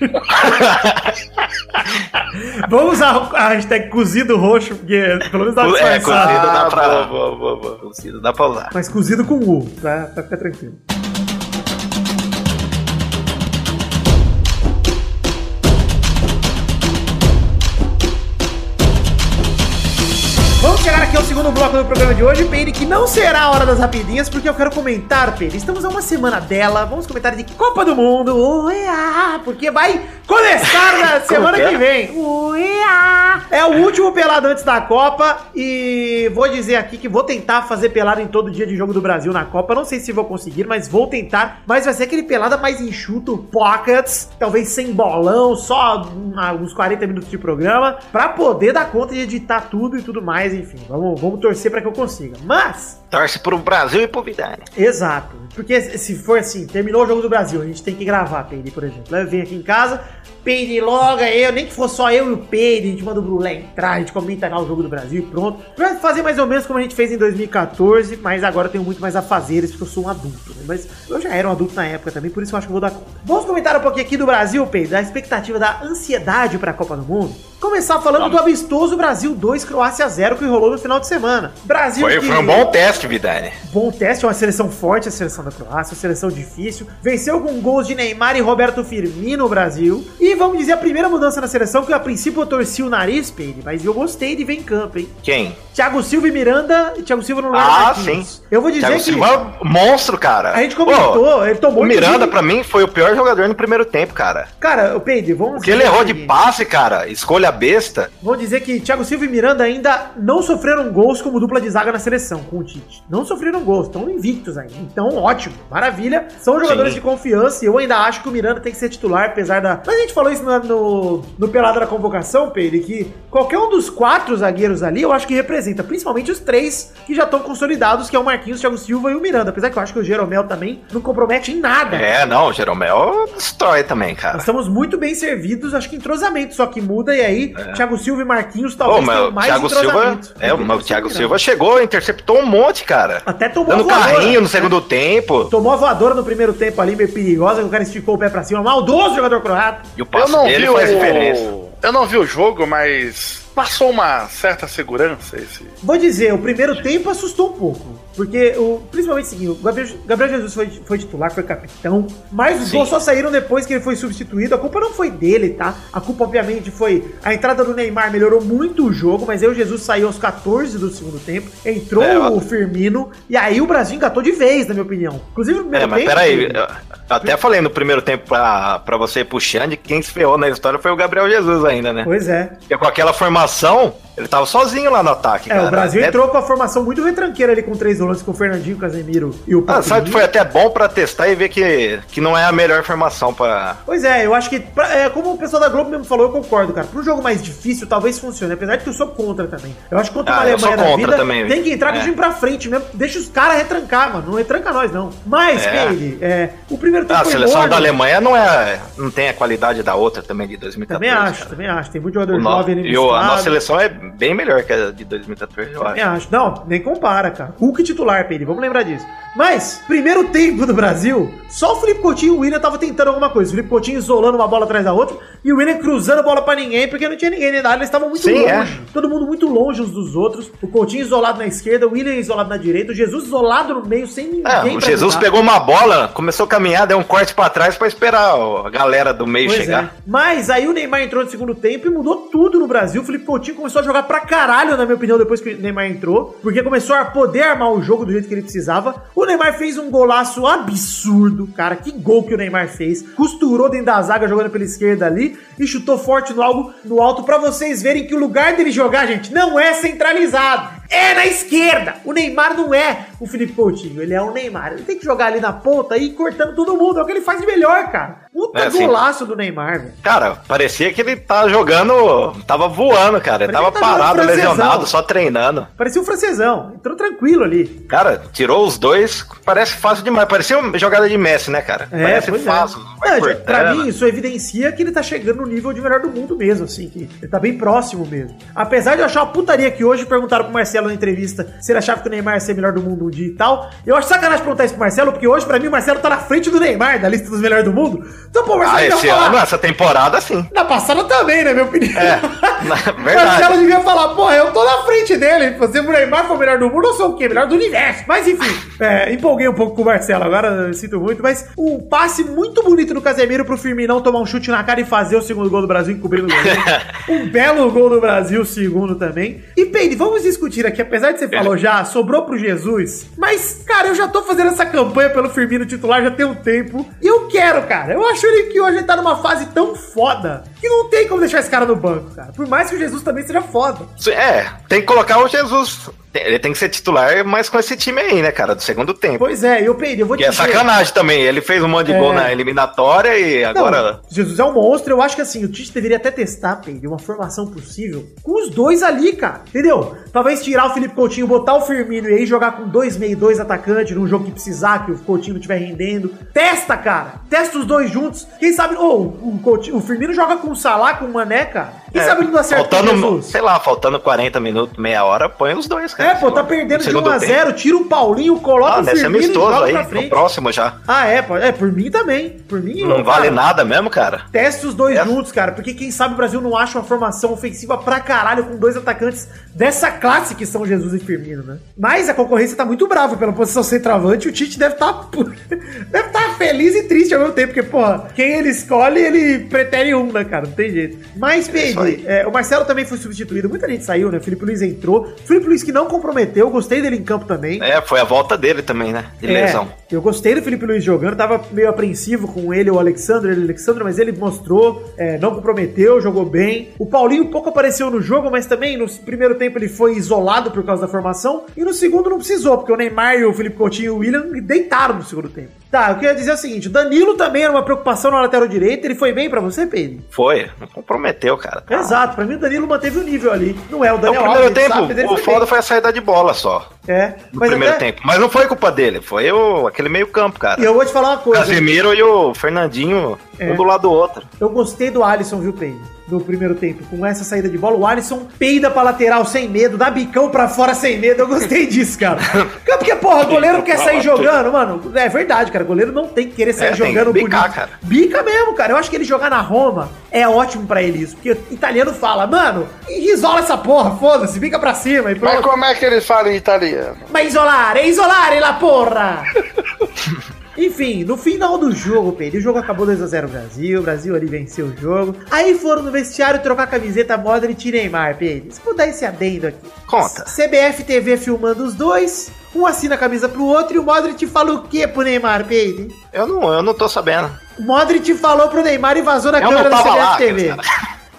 Vamos usar a hashtag cozido roxo, porque pelo menos dá uma É, cozido dá pra- boa, boa, boa, boa. Cozido dá pra usar. Mas cozido com U, pra, pra ficar tranquilo. Segundo bloco do programa de hoje, Peire, que não será a hora das rapidinhas, porque eu quero comentar, Peire. Estamos a uma semana dela, vamos comentar de Copa do Mundo, uia, porque vai começar na semana que é? que vem. Uia! É o último pelado antes da Copa e vou dizer aqui que vou tentar fazer pelado em todo dia de jogo do Brasil na Copa. Não sei se vou conseguir, mas vou tentar. Mas vai ser aquele pelada mais enxuto, pockets, talvez sem bolão, só uns 40 minutos de programa, pra poder dar conta de editar tudo e tudo mais, enfim. Vamos, vamos torcer pra que eu consiga. Mas Torce pro Brasil e pro Vidani. Exato. Porque se for assim, terminou o jogo do Brasil, a gente tem que gravar, Peide, por exemplo. Eu venho aqui em casa, Peide logo, eu, nem que for só eu e o Peide, a gente manda o Brulé entrar, a gente comenta lá o jogo do Brasil e pronto. Vai fazer mais ou menos como a gente fez em 2014, mas agora eu tenho muito mais a fazer, porque eu sou um adulto, né? Mas eu já era um adulto na época também, por isso eu acho que eu vou dar conta. Vamos comentar um pouquinho aqui do Brasil, Peide, da expectativa da ansiedade pra Copa do Mundo. Começar falando do amistoso Brasil 2, Croácia 0, que rolou no final de semana. Brasil Foi, que- foi um bom teste, Vidani. bom teste, é uma seleção forte, a seleção da Croácia, uma seleção difícil. Venceu com gols de Neymar e Roberto Firmino no Brasil. E vamos dizer a primeira mudança na seleção, que a princípio eu torci o nariz, Peide, mas eu gostei de ver em campo, hein? Quem? Thiago Silva e Miranda, e Thiago Silva no lugar Ah, do Marquinhos. sim. Eu vou dizer Thiago que Silva, monstro, cara. a gente comentou, ele tomou O Miranda, pra mim, foi o pior jogador no primeiro tempo, cara. Cara, o Peide, vamos Porque ele errou o de passe, cara. Escolha besta. Vou dizer que Thiago Silva e Miranda ainda não sofreram gols como dupla de zaga na seleção com o Tite. Não sofreram gols, estão invictos ainda. Então, ótimo, maravilha. São jogadores Sim. de confiança e eu ainda acho que o Miranda tem que ser titular, apesar da. Mas a gente falou isso no, no, no Pelada da Convocação, Pedro, que qualquer um dos quatro zagueiros ali eu acho que representa, principalmente os três que já estão consolidados, que é o Marquinhos, Thiago Silva e o Miranda. Apesar que eu acho que o Jeromel também não compromete em nada. É, não, o Jeromel destrói também, cara. Nós estamos muito bem servidos, acho que entrosamento só que muda, e aí Thiago Silva e Marquinhos talvez mas tenham o mais Thiago Silva. É, mas o Thiago. Silva chegou, interceptou um monte, cara. Até tomou Dando a voadora. carrinho no segundo tempo. Tomou a voadora no primeiro tempo ali, meio perigosa, que o cara esticou o pé pra cima. Maldoso jogador croata. E o não dele vi faz diferença. o. Eu não vi o jogo, mas passou uma certa segurança esse. Vou dizer, o primeiro tempo assustou um pouco. Porque, o, principalmente o seguinte, o Gabriel, Gabriel Jesus foi, foi titular, foi capitão, mas os Sim. gols só saíram depois que ele foi substituído. A culpa não foi dele, tá? A culpa, obviamente, foi a entrada do Neymar melhorou muito o jogo, mas aí o Jesus saiu aos 14 do segundo tempo, entrou É, o Firmino, e aí o Brasil engatou de vez, na minha opinião. Inclusive, no primeiro É, mas tempo... peraí, eu até falei no primeiro tempo pra, pra você puxando, quem se ferrou na história foi o Gabriel Jesus ainda, né? Pois é. Porque com aquela formação, ação ele tava sozinho lá no ataque, É, cara. o Brasil É- entrou com a formação muito retranqueira ali com três volantes, com o Fernandinho, o Casemiro e o Ah, sabe foi até bom pra testar e ver que, que não é a melhor formação pra. Pois é, eu acho que, pra- é, como o pessoal da Globo mesmo falou, eu concordo, cara. Pra um jogo mais difícil, talvez funcione, apesar de que eu sou contra também. Eu acho que contra uma Ah, sou Alemanha da contra vida, também, tem que entrar com o é. time pra frente mesmo. Deixa os caras retrancar, mano. Não retranca nós, não. Mas, É. Peide, é, o primeiro tempo Ah, a seleção morno. da Alemanha não é. não tem a qualidade da outra também de 2014. Também acho, cara. também acho. Tem muito jogador O no- jovem ali e o- a nossa seleção é bem melhor que a de 2014, eu Também acho. acho. Não, nem compara, cara. Hulk titular, Peide, vamos lembrar disso. Mas, primeiro tempo do Brasil, só o Felipe Coutinho e o William tava tentando alguma coisa. O Felipe Coutinho isolando uma bola atrás da outra e o William cruzando bola pra ninguém, porque não tinha ninguém nem nada, eles estavam muito Sim, é. longe. Todo mundo muito longe uns dos outros. O Coutinho isolado na esquerda, o William isolado na direita, o Jesus isolado no meio, sem ninguém É, o Jesus ajudar. pegou uma bola, começou a caminhar, deu um corte pra trás pra esperar a galera do meio Pois chegar. é. Mas aí o Neymar entrou no segundo tempo e mudou tudo no Brasil. O Felipe Coutinho começou a jogar pra caralho, na minha opinião, depois que o Neymar entrou. Porque começou a poder armar o jogo do jeito que ele precisava. O Neymar fez um golaço absurdo, cara. Que gol que o Neymar fez. Costurou dentro da zaga, jogando pela esquerda ali. E chutou forte no algo no alto pra vocês verem que o lugar dele jogar, gente, não é centralizado. é na esquerda. O Neymar não é o Felipe Coutinho, ele é o Neymar. Ele tem que jogar ali na ponta e ir cortando todo mundo. É o que ele faz de melhor, cara. Puta É, assim. golaço do Neymar, velho. Cara, parecia que ele tá jogando. Tava voando, cara. Ele tava tá parado, lesionado, só treinando. Parecia um francesão. Entrou tranquilo ali. Cara, tirou os dois, parece fácil demais. Parecia uma jogada de Messi, né, cara? É, parece pois fácil. é. Não, cortando. pra mim, isso evidencia que ele tá chegando no nível de melhor do mundo mesmo, assim, que ele tá bem próximo mesmo. Apesar de eu achar uma putaria que hoje perguntaram pro Marcelo na entrevista se ele achava que o Neymar ia ser melhor do mundo dia e tal. Eu acho sacanagem perguntar isso pro Marcelo, porque hoje, pra mim, o Marcelo tá na frente do Neymar, da lista dos melhores do mundo. Então, pô, o Marcelo Ah, esse falar- ano, essa temporada, sim. Na passada também, na minha opinião. É, na O verdade. Marcelo devia falar, porra, eu tô na frente dele. Você, o Neymar foi o melhor do mundo, eu sou o quê? Melhor do universo. Mas enfim, é, empolguei um pouco com o Marcelo, agora sinto muito. Mas um passe muito bonito do Casemiro pro Firminão tomar um chute na cara e fazer o segundo gol do Brasil, encobrindo o goleiro. um belo gol do Brasil, segundo também. E Peide, vamos discutir aqui, apesar de você falou já, sobrou pro Jesus. Mas, cara, eu já tô fazendo essa campanha pelo Firmino titular já tem um tempo. E eu quero, cara. Eu acho ele que hoje ele tá numa fase tão foda que não tem como deixar esse cara no banco, cara. Por mais que o Jesus também seja foda. É, tem que colocar o Jesus. Ele tem que ser titular, mas com esse time aí, né, cara, do segundo tempo. Pois é, eu eu vou Que é sacanagem também. Ele fez um monte de É. gol na eliminatória e agora. Não, Jesus é um monstro. Eu acho que assim, o Tite deveria até testar, Peide, uma formação possível com os dois ali, cara. Entendeu? Talvez tirar o Felipe Coutinho, botar o Firmino e aí jogar com dois meio, dois atacantes num jogo que precisar, que o Coutinho não estiver rendendo. Testa, cara. Testa os dois juntos. Quem sabe. Ou o, Coutinho- o Firmino joga com o Salah, com o Mané, cara. Quem É, sabe não o faltando, sei lá, faltando 40 minutos, meia hora, põe os dois, cara. É, pô, tá perdendo de 1 segundo a tempo. 0 tira o Paulinho, coloca Ah, o Firmino e amistoso aí, no próximo já. Ah, é, pô, é, por mim também. Por mim. Não eu- vale cara, nada mesmo, cara. Teste os dois É. juntos, cara, porque quem sabe o Brasil não acha uma formação ofensiva pra caralho com dois atacantes dessa classe que são Jesus e Firmino, né? Mas a concorrência tá muito brava pela posição centroavante, o Tite deve estar deve estar feliz e triste ao mesmo tempo, porque, porra, quem ele escolhe, ele pretere um, né, cara? Não tem jeito. Mas, isso É, o Marcelo também foi substituído, muita gente saiu, né? O Felipe Luiz entrou. O Felipe Luiz que não comprometeu, gostei dele em campo também. É, foi a volta dele também, né? De É, lesão. eu gostei do Felipe Luiz jogando, tava meio apreensivo com ele, o Alexandre, ele, o Alexandre, mas ele mostrou, é, não comprometeu, jogou bem. O Paulinho pouco apareceu no jogo, mas também no primeiro tempo ele foi isolado por causa da formação, e no segundo não precisou, porque o Neymar e o Felipe Coutinho e o William deitaram no segundo tempo. Tá, eu queria dizer o seguinte, o Danilo também era uma preocupação na lateral direita, ele foi bem pra você, Pedro? Foi, não comprometeu, cara. Tá. Exato, pra mim o Danilo manteve o nível ali. Não é o No Daniel primeiro Alves, tempo, sabe, o foda bem. foi a saída de bola só. É, No primeiro até- tempo. Mas não foi culpa dele, foi o, aquele meio campo, cara. E eu vou te falar uma coisa. Casemiro e o Fernandinho, É. um do lado do outro. Eu gostei do Alisson, viu, Peide? No primeiro tempo, com essa saída de bola, o Alisson peida pra lateral sem medo, dá bicão pra fora sem medo. Eu gostei disso, cara. Porque, porra, goleiro quer sair jogando, mano. É verdade, cara. Goleiro não tem que querer sair É, tem jogando que bicar, cara. Bica mesmo, cara. Eu acho que ele jogar na Roma é ótimo pra ele isso. Porque o italiano fala, mano, isola essa porra, foda-se, bica pra cima e Mas como é que ele fala em italiano? Mas isolare, isolare la porra! Enfim, no final do jogo, Pedro, o jogo acabou 2x0 Brasil, o Brasil ali venceu o jogo. Aí foram no vestiário trocar a camiseta Modric e Neymar, Pedro. Se puder esse adendo aqui. Conta. CBF TV filmando os dois, um assina a camisa pro outro e o Modric fala o quê pro Neymar, Pedro? Eu não, eu não tô sabendo. O Modric falou pro Neymar e vazou na Eu câmera da CBF lá, TV.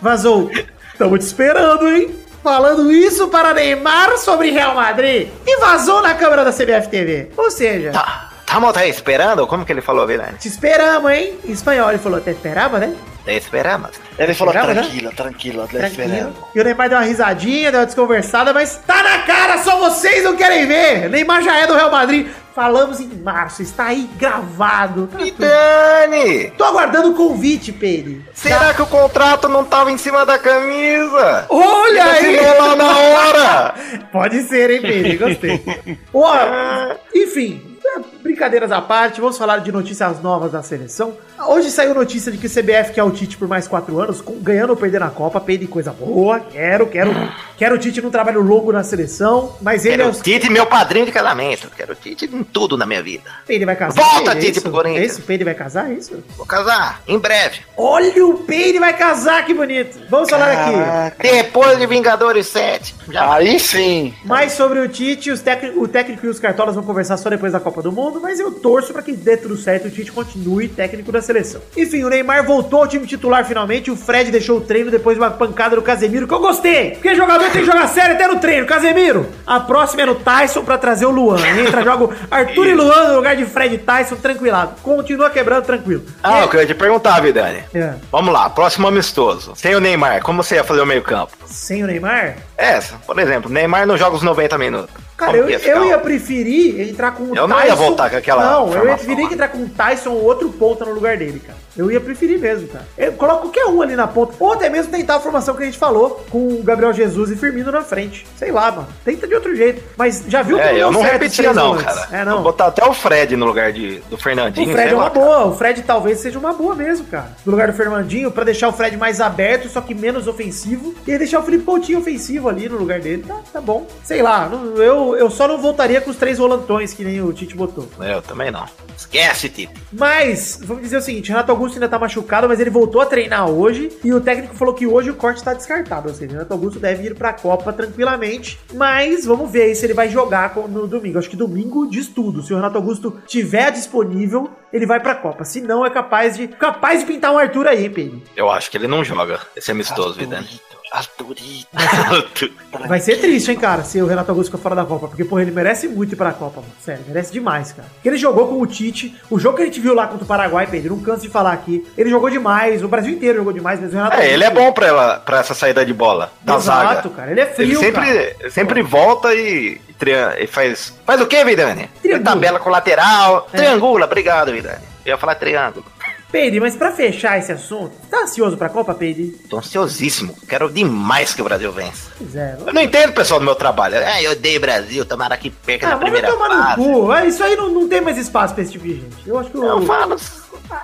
Vazou. Tamo te esperando, hein? Falando isso para Neymar sobre Real Madrid. E vazou na câmera da CBF TV. Ou seja, Tá, tá, tá esperando? Como que ele falou, Vilani? te esperamos, hein? Em espanhol ele falou, te esperamos, né? Te esperamos. Ele falou, Esperava, né? tranquila, tranquila, tá Tranquilo. esperando. E o Neymar deu uma risadinha, deu uma desconversada, mas tá na cara, só vocês não querem ver. Neymar já é do Real Madrid. Falamos em março, está aí gravado. Tá E tudo. Dani! Tô aguardando o convite, Pedro. Será que o contrato não tava em cima da camisa? Olha aí! Lá na hora! Pode ser, hein, Pedro? Gostei. Ó, enfim, brincadeiras à parte, vamos falar de notícias novas da seleção. Hoje saiu notícia de que o CBF quer o Tite por mais quatro anos, com- ganhando ou perdendo a Copa, Pedro, coisa boa. Quero, quero, quero o Tite num trabalho longo na seleção, mas ele Quero é o o Tite meu padrinho de casamento. Quero o Tite em tudo na minha vida. Pedro vai casar. Volta, é Tite, isso? pro Corinthians. É isso? O Pedro vai casar, é isso? Vou casar, em breve. Olha, o Pedro vai casar, que bonito. Vamos falar aqui. Caraca. Depois de Vingadores 7. Já Aí sim. Mais sobre o Tite, os técnico, o técnico e os cartolas vão conversar só depois da Copa do Mundo. Mundo, mas eu torço pra que dê tudo certo e o Tite continue técnico da seleção. Enfim, o Neymar voltou ao time titular finalmente, o Fred deixou o treino depois de uma pancada do Casemiro, que eu gostei, porque jogador tem que jogar sério até no treino. Casemiro, a próxima é no Tyson pra trazer o Luan. Entra, joga Arthur e Luan no lugar de Fred e Tyson, tranquilado. Continua quebrando tranquilo. Ah, eu queria te perguntar, Vidani. É. Vamos lá, próximo amistoso. Sem o Neymar, como você ia fazer o meio campo? Sem o Neymar? Essa, por exemplo, Neymar não joga os 90 minutos. Cara, eu, eu ia preferir entrar com o Eu não ia voltar com aquela Não, eu ia preferir entrar com o Tyson ou outro ponta no lugar dele, cara. Eu ia preferir mesmo, cara. Eu coloco qualquer um ali na ponta. Ou até mesmo tentar a formação que a gente falou, com o Gabriel Jesus e Firmino na frente. Sei lá, mano. Tenta de outro jeito. Mas já viu É, deu eu não repetia não, volantes? cara. É, Vou não. botar até o Fred no lugar de, do Fernandinho. O Fred é uma lá, cara. boa. O Fred talvez seja uma boa mesmo, cara. No lugar do Fernandinho, pra deixar o Fred mais aberto, só que menos ofensivo. E deixar o Felipe Coutinho ofensivo ali no lugar dele. Tá, tá bom. Sei lá. Eu, eu só não voltaria com os três volantões que nem o Tite botou. Eu também não. Esquece, Tito. Mas, vamos dizer o seguinte, Renato Augusto ainda tá machucado, mas ele voltou a treinar hoje e o técnico falou que hoje o corte tá descartado, ou seja, Renato Augusto deve ir pra Copa tranquilamente, mas vamos ver aí se ele vai jogar no domingo. Acho que domingo diz tudo. Se o Renato Augusto tiver disponível, ele vai pra Copa. Se não, é capaz de capaz de pintar um Arthur aí, hein, Pedro. Eu acho que ele não joga esse amistoso, Vidani. Vai ser triste, hein, cara, se o Renato Augusto ficar fora da Copa. Porque, porra, ele merece muito ir pra Copa, mano. Sério, merece demais, cara. Porque ele jogou com o Tite. O jogo que a gente viu lá contra o Paraguai, Pedro, não canso de falar aqui. Ele jogou demais. O Brasil inteiro jogou demais, mas o Renato É, ele é Augusto- bom pra, ela, pra essa saída de bola, da Exato, zaga. cara. Ele é frio, Ele sempre, cara. sempre volta e, e faz. Faz o quê, Vidani? Tabela com lateral. É. Triangula, obrigado, Vidani. Eu ia falar triângulo. Peide, mas pra fechar esse assunto, tá ansioso pra Copa, Peide? Tô ansiosíssimo. Quero demais que o Brasil vença. Pois é. Eu não entendo o pessoal do meu trabalho. É, eu odeio o Brasil, tomara que perca Ah, na primeira tomar no cu. Ah, Isso aí não, não tem mais espaço pra esse tipo de gente. Eu acho que. Eu falo.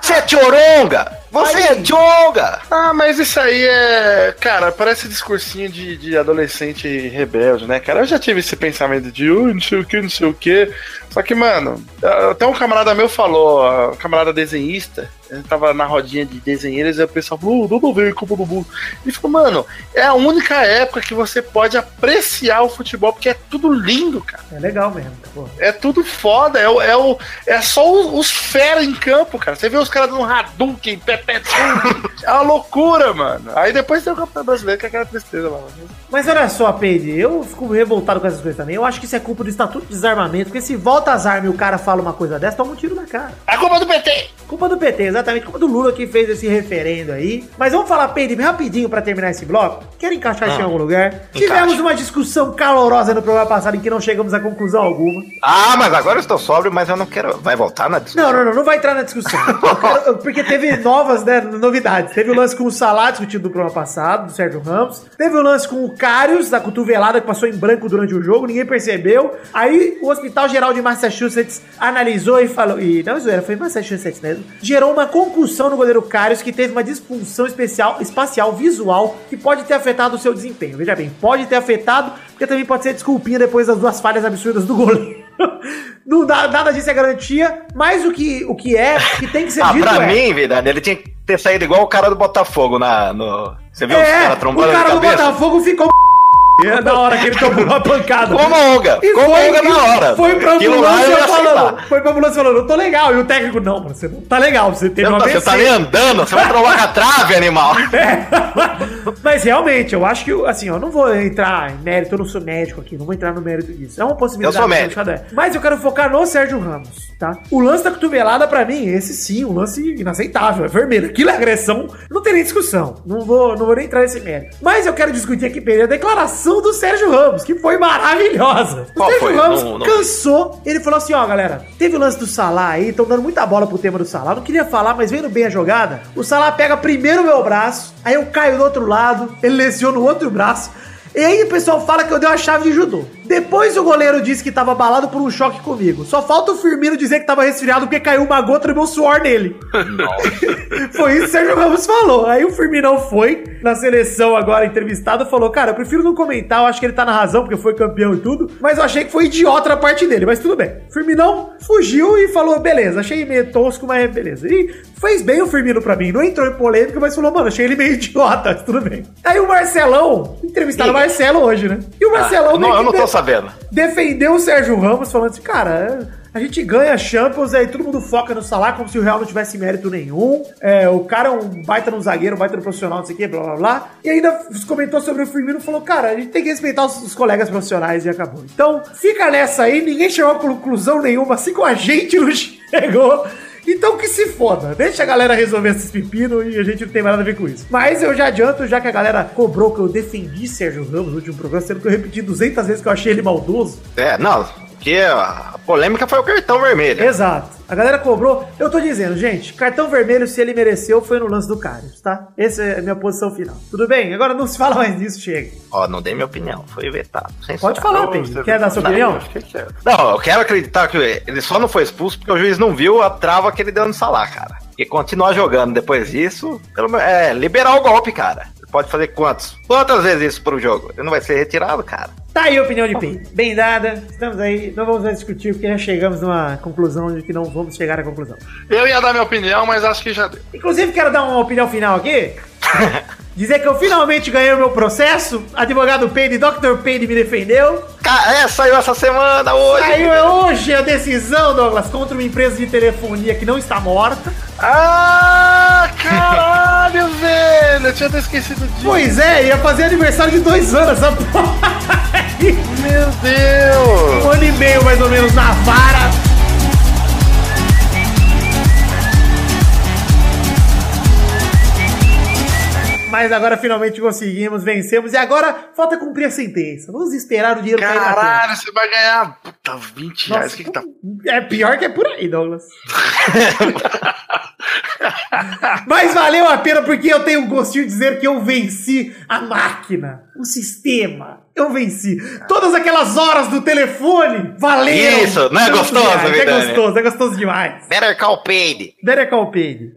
Você é choronga! Você é chonga! Ah, mas isso aí é. Cara, parece discursinho de, de adolescente rebelde, né, cara? Eu já tive esse pensamento de, uh, não sei o que, não sei o que. Só que, mano, até um camarada meu falou, um camarada desenhista, ele tava na rodinha de desenheiros e o pessoal falou, uh, não veio Copa do Mundo. Ele falou, mano, é a única época que você pode apreciar o futebol, porque é tudo lindo, cara. É legal mesmo, pô. É tudo foda, é, o, é, o, é só os, os fera em campo, cara. Você vê os caras dando Hadouken, Pepe É uma loucura, mano. Aí depois tem o Campeonato Brasileiro, que é aquela tristeza lá. Mas olha só, Peide, eu fico revoltado com essas coisas também. Eu acho que isso é culpa do Estatuto de Desarmamento, porque se volta as armas e o cara fala uma coisa dessa, toma um tiro na cara. A culpa do PT! Culpa do PT, exatamente. Culpa do Lula que fez esse referendo aí. Mas vamos falar, Peide, rapidinho pra terminar esse bloco. Quero encaixar isso em Ah, algum lugar. encaixa. Tivemos uma discussão calorosa no programa passado em que não chegamos a conclusão alguma. Ah, mas agora eu estou sóbrio, mas eu não quero. Vai voltar na discussão? Não, não, não, não vai entrar na discussão. Quero- Porque teve novas né, novidades. Teve o lance com o Salah discutido no programa passado, do Sérgio Ramos. Teve o lance com o Carius, da cotovelada que passou em branco durante o jogo, ninguém percebeu. Aí o Hospital Geral de Massachusetts analisou e falou. E não, zoeira, foi em Massachusetts mesmo. Gerou uma concussão no goleiro Carius que teve uma disfunção especial, espacial visual que pode ter afetado o seu desempenho. Veja bem, pode ter afetado, porque também pode ser desculpinha depois das duas falhas absurdas do goleiro. Não dá, nada disso é garantia, mas o que, o que é, que tem que ser Ah, dito pra é... mim, verdade, ele tinha que ter saído igual o cara do Botafogo na, no. Você viu os É, caras o trombando cara na do? Botafogo ficou é da hora que ele tomou uma pancada. Como onga! E Como foi, onga na hora! foi pra ambulância ia falando, foi pra ambulância falando, eu tô legal. E o técnico, não, mano, você não tá legal, você teve Você uma tá, você tá nem andando, você vai trombar com a trave, animal! Mas realmente, eu acho que, assim, eu não vou entrar em mérito, eu não sou médico aqui, não vou entrar no mérito disso. É uma possibilidade. Eu sou médico. é. Mas eu quero focar no Sérgio Ramos, tá? O lance da cotovelada, pra mim, esse sim, um lance inaceitável, é vermelho. Aquilo é agressão, não tem nem discussão. Não vou, não vou nem entrar nesse mérito. Mas eu quero discutir aqui, Pedro, a declaração do Sérgio Ramos, que foi maravilhosa. O Qual Sérgio foi? Ramos Não- não- cansou, ele falou assim, ó, galera, teve o lance do Salah aí, estão dando muita bola pro tema do Salah, não queria falar, mas vendo bem a jogada, o Salah pega primeiro o meu braço, aí eu caio do outro lado, ele lesiona o outro braço, e aí o pessoal fala que eu dei uma chave de judô. Depois o goleiro disse que tava abalado por um choque comigo. Só falta o Firmino dizer que tava resfriado porque caiu uma gota do meu suor nele. foi isso que o Sérgio Ramos falou. Aí o Firminão foi na seleção agora entrevistado falou: Cara, eu prefiro não comentar, eu acho que ele tá na razão porque foi campeão e tudo. Mas eu achei que foi idiota a parte dele, mas tudo bem. Firminão fugiu e falou: Beleza, achei meio tosco, mas beleza. E fez bem o Firmino pra mim. Não entrou em polêmica, mas falou: Mano, achei ele meio idiota, mas tudo bem. Aí o Marcelão, entrevistaram o Marcelo hoje, né? E o Marcelão Ah, não, eu não tô sabendo. defendeu o Sérgio Ramos, falando assim, cara, é A gente ganha Champions, aí todo mundo foca no Salah como se o Real não tivesse mérito nenhum. É, o cara é um baita no zagueiro, um baita no profissional, não sei o quê, blá blá blá. E ainda comentou sobre o Firmino falou: cara, a gente tem que respeitar os, os colegas profissionais e acabou. Então, fica nessa aí, ninguém chegou a conclusão nenhuma, assim como a gente não chegou. Então que se foda. Deixa a galera resolver esses pepinos e a gente não tem mais nada a ver com isso. Mas eu já adianto, já que a galera cobrou que eu defendi Sérgio Ramos no último programa, sendo que eu repeti 200 vezes que eu achei ele maldoso. É, não, porque a polêmica foi o cartão vermelho. Exato. A galera cobrou. Eu tô dizendo, gente, cartão vermelho, se ele mereceu, foi no lance do Carlos, tá? Essa é a minha posição final. Tudo bem? Agora não se fala mais disso, chega. Ó, não dei minha opinião, foi vetado. Pode falar, Pedro. Quer dar sua Não, opinião? Não, eu quero acreditar que ele só não foi expulso porque o juiz não viu a trava que ele deu no Salah, cara. E continuar jogando depois disso, pelo é, liberar o golpe, cara. Pode fazer quantos? Quantas vezes isso pro jogo? Ele não vai ser retirado, cara. Tá aí a opinião de Pedro. Bem dada. Estamos aí. Não vamos mais discutir porque já chegamos numa conclusão de que não vamos chegar à conclusão. Eu ia dar minha opinião, mas acho que já deu. Inclusive, quero dar uma opinião final aqui. Dizer que eu finalmente ganhei o meu processo. Advogado Peide, Dr. Peide me defendeu. É, saiu essa semana hoje. Saiu hoje a decisão, Douglas, contra uma empresa de telefonia que não está morta. Ah, caralho, velho! Eu tinha até esquecido disso. Pois é, ia fazer aniversário de dois anos essa porra. Meu Deus! Um ano e meio mais ou menos na vara. Mas agora finalmente conseguimos, vencemos. E agora falta cumprir a sentença. Vamos esperar o dinheiro cair na conta. Caralho, você vai ganhar puta, 20 reais. O que, que tá. É pior que é por aí, Douglas. Mas valeu a pena porque eu tenho um gostinho de dizer que eu venci a máquina, o sistema. Eu venci. Todas aquelas horas do telefone valeram. Isso, não é gostoso, reais. É gostoso, é gostoso demais. Better call paid. Better Call Paid.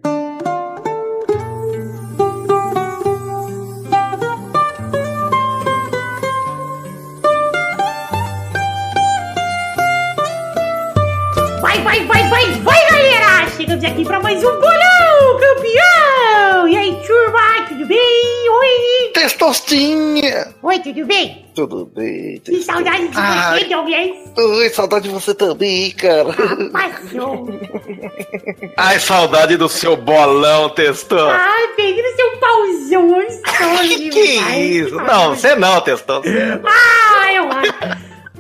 Vai, vai, galera! Chegamos aqui pra mais um bolão, campeão! E aí, turma, tudo bem? Oi! Testostinha! Oi, tudo bem? Tudo bem? Que saudade de Ai. você, Douglas! Oi, saudade de você também, cara. Passou! Ai, saudade do seu bolão, testou. Ai, peguei no seu pauzão, que que isso? Não, você não, testou. Ah, eu acho.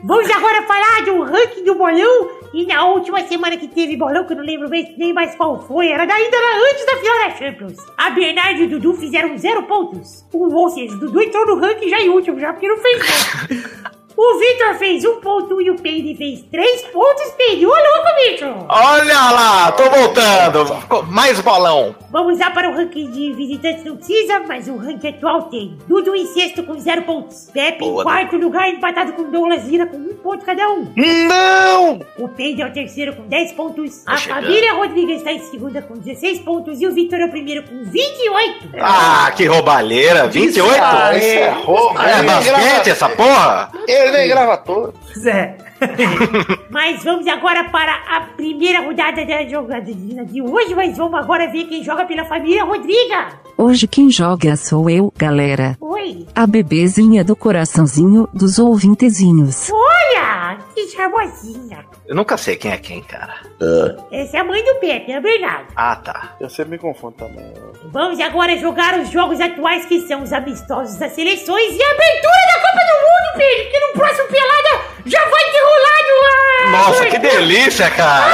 Vamos agora falar do ranking do bolão. E na última semana que teve bolão, que eu não lembro nem mais qual foi, era da- ainda era antes da final da Champions. A Bernardo e o Dudu fizeram zero pontos. O, ou seja, o Dudu entrou no ranking já em último, já porque não fez nada. O Victor fez um ponto e o Peide fez três pontos. Peide, ô louco, Victor! Olha lá, tô voltando. Ficou Mais bolão. Vamos lá para o ranking de visitantes não precisa, mas o ranking atual tem Dudu em sexto com zero pontos. Pepe Boa, em quarto lugar, empatado com Douglas Lira com um ponto cada um. Não! O Pedro é o terceiro com 10 pontos. Tá a chegando. família Rodrigues está em segunda com 16 pontos. E o Victor é o primeiro com 28. Ah, que roubalheira. 28? Ah, isso é roubo. É Ele nem grava- basquete essa porra? Ele nem grava todo. Zé. Mas vamos agora para a primeira rodada da jogadinha de hoje. Mas vamos agora ver quem joga pela família Rodriga. Hoje quem joga sou eu, galera. Oi. A bebezinha do coraçãozinho dos ouvintezinhos. Olha, que charmosinha. Eu nunca sei quem é quem, cara. Essa é a mãe do Pepe, a Bernardo. Ah, tá. Eu sempre me confundo também. Vamos agora jogar os jogos atuais que são os amistosos das seleções e a abertura da Copa do Mundo, Pedro, porque no próximo pelada já vai ter rolado a... Nossa, que delícia, cara.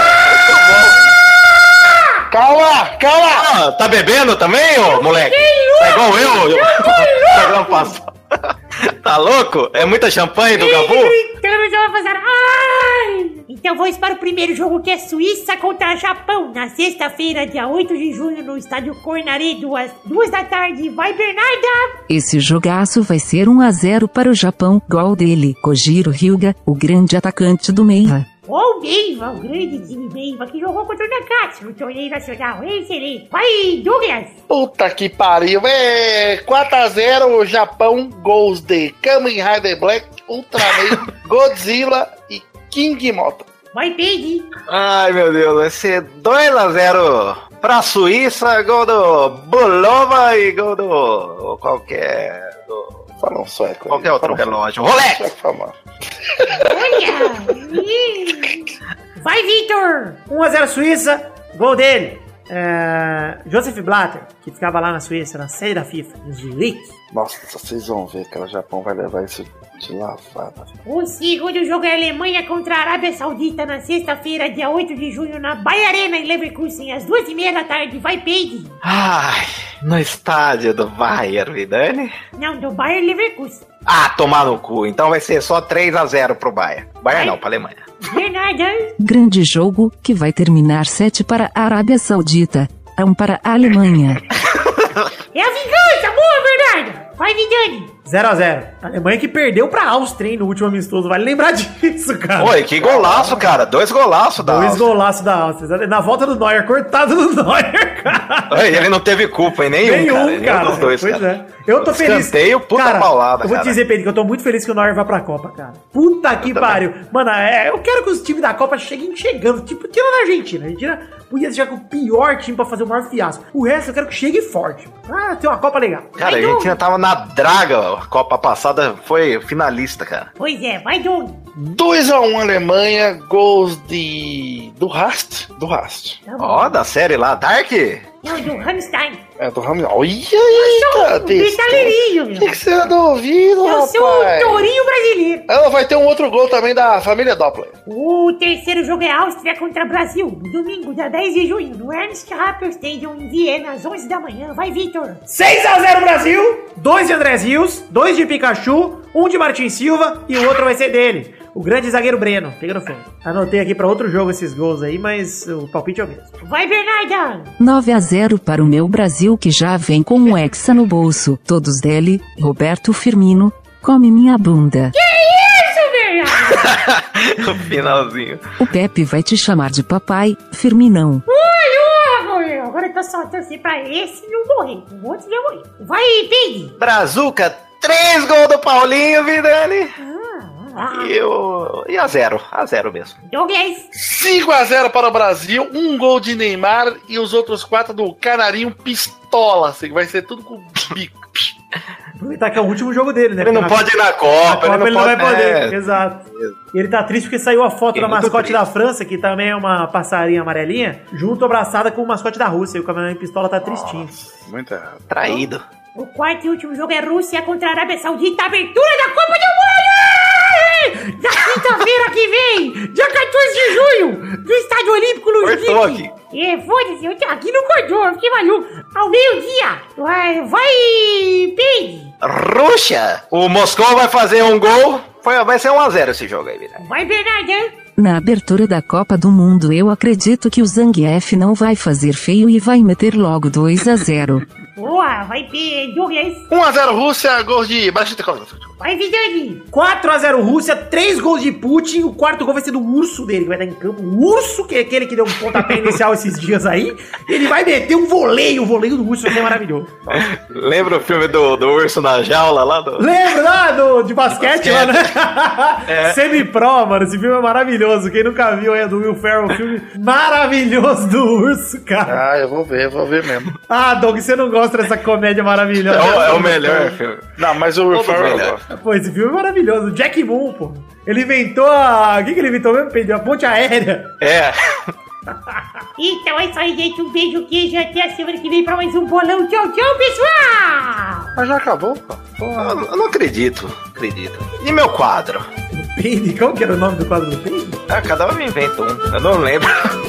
Calma, calma! Ah, tá bebendo também, ô moleque? Tá igual eu. eu programa passado. Tá louco? É muita champanhe do Gabu? Então eu vou fazer... Ai! Então vamos para o primeiro jogo que é Suíça contra Japão, na sexta-feira, dia 8 de junho, no estádio Cornaré, duas, duas da tarde. Vai, Bernarda! Esse jogaço vai ser 1 a 0 para o Japão, gol dele, Kojiro Hyuga, o grande atacante do Meia. O Neiva, o grande time Neiva, que jogou contra o Nakatsu no torneio nacional. Excelente. Vai, Douglas! Puta que pariu. É 4x0 Japão, gols de Kamen Rider Black, Ultraman, Godzilla e King Moto. Vai, Peide! Ai, meu Deus, vai ser 2x0 pra Suíça, gol do Bulova e gol do qualquer. do Fala um sueco. aí. qualquer outro Fala um relógio. Rolex! Olha! Vai, Vitor! 1x0 Suíça, gol dele. É, Joseph Blatter, que ficava lá na Suíça, na sede da FIFA, em Zurique. Nossa, vocês vão ver, cara. O Japão vai levar isso de lavada. O segundo jogo é Alemanha contra a Arábia Saudita na sexta-feira, dia 8 de junho, na Bahia Arena, em Leverkusen, às duas e meia da tarde. Vai, Peide! Ai, no estádio do Bayern, Vidani. Não, do Bayern Leverkusen. Ah, tomar no cu. Então vai ser só 3x0 pro Bayern. Bayern não, pra Alemanha. Bernardo! Grande jogo, que vai terminar 7 para a Arábia Saudita, a 1 para a Alemanha. É a vingança! Boa, Bernardo! Vai, Vidani! 0x0. A Alemanha que perdeu pra Áustria, hein, no último amistoso. Vale lembrar disso, cara. Oi, que golaço, cara. Dois golaços da Dois golaços da Áustria. Na volta do Neuer, cortado do Neuer, cara. Oi, Ele não teve culpa em nenhum, Nenhum, cara. Nenhum cara. dos dois, pois cara. é. Eu tô feliz. Escanteio, puta cara, paulada, Eu vou te dizer, Pedro, que eu tô muito feliz que o Neuer vai pra Copa, cara. Puta que pariu. Mano, é, eu quero que os times da Copa cheguem chegando. Tipo, tirando a Argentina. A Argentina podia ser o pior time pra fazer o maior fiasco. O resto eu quero que chegue forte. Ah, tem uma Copa legal. Cara, a Argentina tava na draga. A Copa passada foi finalista, cara. Pois é, vai, Doug! 2x1 Alemanha, gols de. do Rast. Do Rast. Tá. Ó, da série lá, Dark. Não, do Hamstein. É, do Rami. Olha aí, Eu sou cara. um tem- metaleirinho, O que, meu. você anda ouvindo, Eu sou um rapaz? tourinho brasileiro. Ela vai ter um outro gol também da família Doppler. O terceiro jogo é Áustria contra Brasil, no domingo, dia 10 de junho, no Ernst Happel Stadium, em Viena, às 11 da manhã. Vai, Vitor! 6x0 Brasil, 2 de Andrés Rios, 2 de Pikachu, 1 de Martin Silva e o outro vai ser dele. O grande zagueiro Breno, pegando fogo. Anotei aqui pra outro jogo esses gols aí, mas o palpite é o mesmo. Vai, Bernarda! 9 a 0 para o meu Brasil que já vem com um hexa no bolso. Todos dele, Roberto Firmino, come minha bunda. Isso, Bernarda! No finalzinho. O Pepe vai te chamar de papai, Firminão. Ui, ui, agora eu tô só torcer pra esse não morrer. O outro já morreu. Vai, Pig! Brazuca, três gols do Paulinho, Vidani. Ah, E, o... e a zero. A zero mesmo. Douglas! 5x0 para o Brasil, um gol de Neymar e os outros quatro do Canarinho Pistola. Assim, vai ser tudo com bico. Aproveitar que é o último jogo dele, né? Ele não pode ir na na Copa, Copa ele não vai poder. é. Exato. E ele tá triste porque saiu a foto da muito mascote da França, que também é uma passarinha amarelinha, junto abraçada com o mascote da Rússia. E o caminhão pistola tá tristinho. Muito errado. Traído. O quarto e último jogo é Rússia contra a Arábia Saudita, abertura da Copa do Mundo! Na quinta-feira que vem, dia 14 de junho, no Estádio Olímpico Luiz É, foda-se, eu te- aqui não cortou, eu fiquei maluco. Ao meio-dia, vai, vai, Pig! Rússia. O Moscou vai fazer um gol. Foi, vai ser 1x0 esse jogo aí, Vidani. Vai, Bernardão! Na abertura da Copa do Mundo eu acredito que o Zangief não vai fazer feio e vai meter logo 2 a 0. Boa, vai, P, Douglas! 1x0 Rússia, gols de Baixita Vai, Vidani! 4x0 Rússia, 3 gols de Putin. O quarto gol vai ser do urso dele, que vai estar em campo. O urso, que é aquele que deu um pontapé inicial esses dias aí. Ele vai meter um voleio. O voleio do urso vai ser maravilhoso. Lembra o filme do, do urso na jaula lá? Do... Lembra lá do, de basquete, Basquete. lá, né? É. Semi-pro, mano. Esse filme é maravilhoso. Quem nunca viu é do Will Ferrell, o filme maravilhoso do urso, cara. Ah, eu vou ver, eu vou ver mesmo. Ah, Doug, você não gosta dessa comédia maravilhosa. É o, é o melhor filme. Não, mas o Will Ferrell. Pô, esse filme é maravilhoso. Jack Moon, pô. Ele inventou a. O que, que ele inventou mesmo? Pedro? A ponte aérea. É. Então é isso aí, gente. Um beijo, queijo. Até a semana que vem pra mais um bolão. Tchau, tchau, pessoal! Mas já acabou, pô. Eu, eu não acredito. Acredito. E meu quadro? Peide, qual que era o nome do quadro do Peide? Ah, cada um me inventa um. Eu não lembro.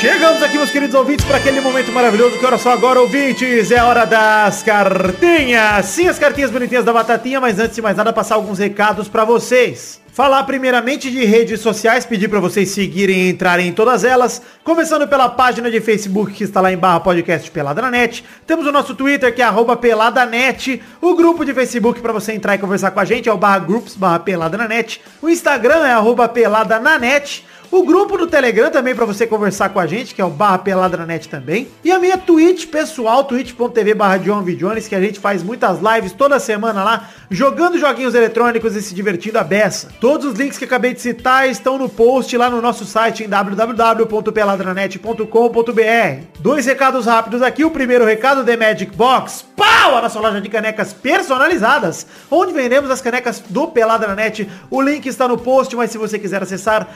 Chegamos aqui, meus queridos ouvintes, para aquele momento maravilhoso. Que hora só agora, ouvintes? É hora das cartinhas. Sim, as cartinhas bonitinhas da Batatinha, mas antes de mais nada, passar alguns recados para vocês. Falar primeiramente de redes sociais, pedir para vocês seguirem e entrarem em todas elas, começando pela página de Facebook que está lá em barra podcast Pelada na Net. Temos o nosso Twitter que é arroba peladanet, o grupo de Facebook para você entrar e conversar com a gente é o barra groups barra pelada na net, o Instagram é arroba pelada na net, O grupo do Telegram também para você conversar com a gente, que é o barra peladranet também. E a minha Twitch pessoal, twitch.tv barra que a gente faz muitas lives toda semana lá, jogando joguinhos eletrônicos e se divertindo a beça. Todos os links que acabei de citar estão no post lá no nosso site em www.peladranet.com.br. Dois recados rápidos aqui. O primeiro recado The Magic Box. Pau! A nossa loja de canecas personalizadas, onde vendemos as canecas do Peladranet. O link está no post, mas se você quiser acessar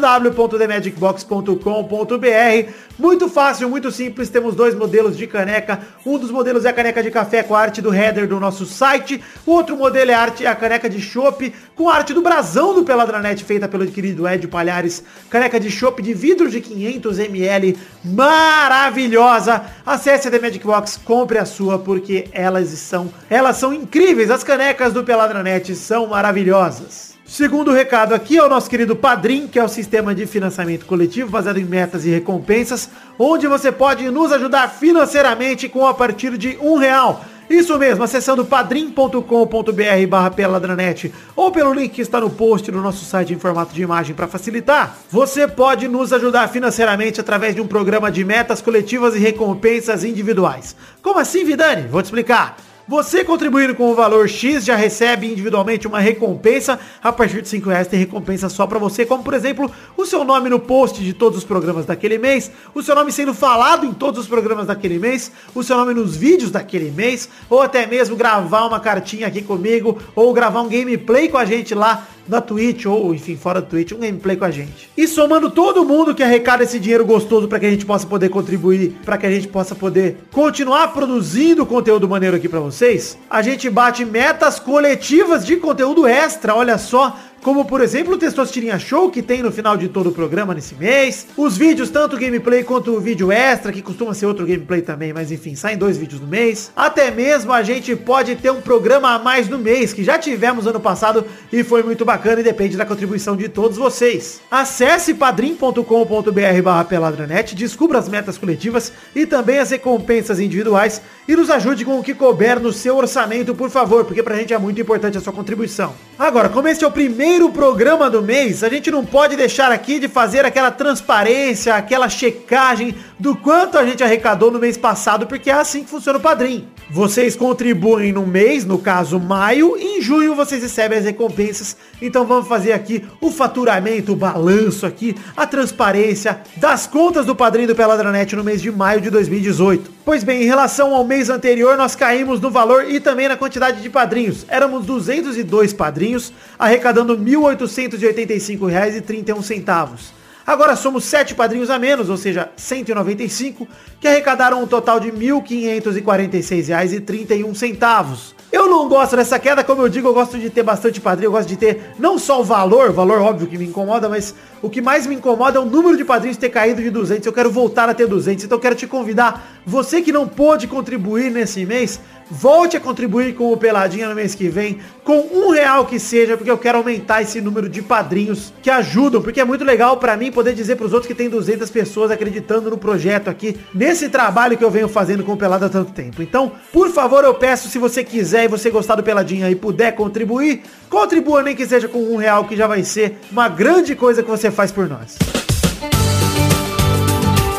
www.themagicbox.com.br muito fácil, muito simples, temos dois modelos de caneca. Um dos modelos é a caneca de café com a arte do header do nosso site. O outro modelo é a, arte, é a caneca de chopp com a arte do brasão do Peladranet, feita pelo querido Ed Palhares. Caneca de chopp de vidro de 500ml, maravilhosa. Acesse a The Magic Box, compre a sua, porque elas são, elas são incríveis. As canecas do Peladranet são maravilhosas. Segundo recado aqui é o nosso querido Padrim, que é o sistema de financiamento coletivo baseado em metas e recompensas, onde você pode nos ajudar financeiramente com a partir de um real. Isso mesmo, acessando padrim.com.br barra peladranet ou pelo link que está no post no nosso site em formato de imagem para facilitar, você pode nos ajudar financeiramente através de um programa de metas coletivas e recompensas individuais. Como assim, Vidani? Vou te explicar. Você contribuindo com o valor X já recebe individualmente uma recompensa. A partir de 5 reais tem recompensa só para você, como por exemplo, o seu nome no post de todos os programas daquele mês, o seu nome sendo falado em todos os programas daquele mês, o seu nome nos vídeos daquele mês, ou até mesmo gravar uma cartinha aqui comigo, ou gravar um gameplay com a gente lá na Twitch ou, enfim, fora do Twitch, um gameplay com a gente. E somando todo mundo que arrecada esse dinheiro gostoso para que a gente possa poder contribuir, para que a gente possa poder continuar produzindo conteúdo maneiro aqui para vocês, a gente bate metas coletivas de conteúdo extra, olha só, como por exemplo o Testosterinha Show, que tem no final de todo o programa nesse mês. Os vídeos, tanto gameplay quanto o vídeo extra, que costuma ser outro gameplay também, mas enfim, saem dois vídeos no mês. Até mesmo a gente pode ter um programa a mais no mês, que já tivemos ano passado e foi muito bacana e depende da contribuição de todos vocês. Acesse padrim.com.br barra peladranet, descubra as metas coletivas e também as recompensas individuais e nos ajude com o que couber no seu orçamento, por favor, porque pra gente é muito importante a sua contribuição. Agora, como esse é o primeiro programa do mês, a gente não pode deixar aqui de fazer aquela transparência, aquela checagem do quanto a gente arrecadou no mês passado, porque é assim que funciona o padrinho. Vocês contribuem no mês, no caso maio, e em junho vocês recebem as recompensas. Então vamos fazer aqui o faturamento, o balanço aqui, a transparência das contas do padrinho do Peladranet no mês de maio de 2018. Pois bem, em relação ao mês anterior, nós caímos no valor e também na quantidade de padrinhos. Éramos 202 padrinhos, arrecadando R$ 1.885,31. Agora somos 7 padrinhos a menos, ou seja, 195, que arrecadaram um total de R$ 1.546,31. Eu não gosto dessa queda, como eu digo, eu gosto de ter bastante padrinho, eu gosto de ter não só o valor, valor óbvio que me incomoda, mas o que mais me incomoda é o número de padrinhos ter caído de 200. Eu quero voltar a ter 200, então eu quero te convidar, você que não pôde contribuir nesse mês, volte a contribuir com o Peladinha no mês que vem, com um real que seja, porque eu quero aumentar esse número de padrinhos que ajudam, porque é muito legal para mim poder dizer pros outros que tem 200 pessoas acreditando no projeto aqui, nesse trabalho que eu venho fazendo com o Pelado há tanto tempo. Então, por favor, eu peço, se você quiser e você gostar do Peladinha e puder contribuir, contribua nem que seja com um real, que já vai ser uma grande coisa que você faz por nós.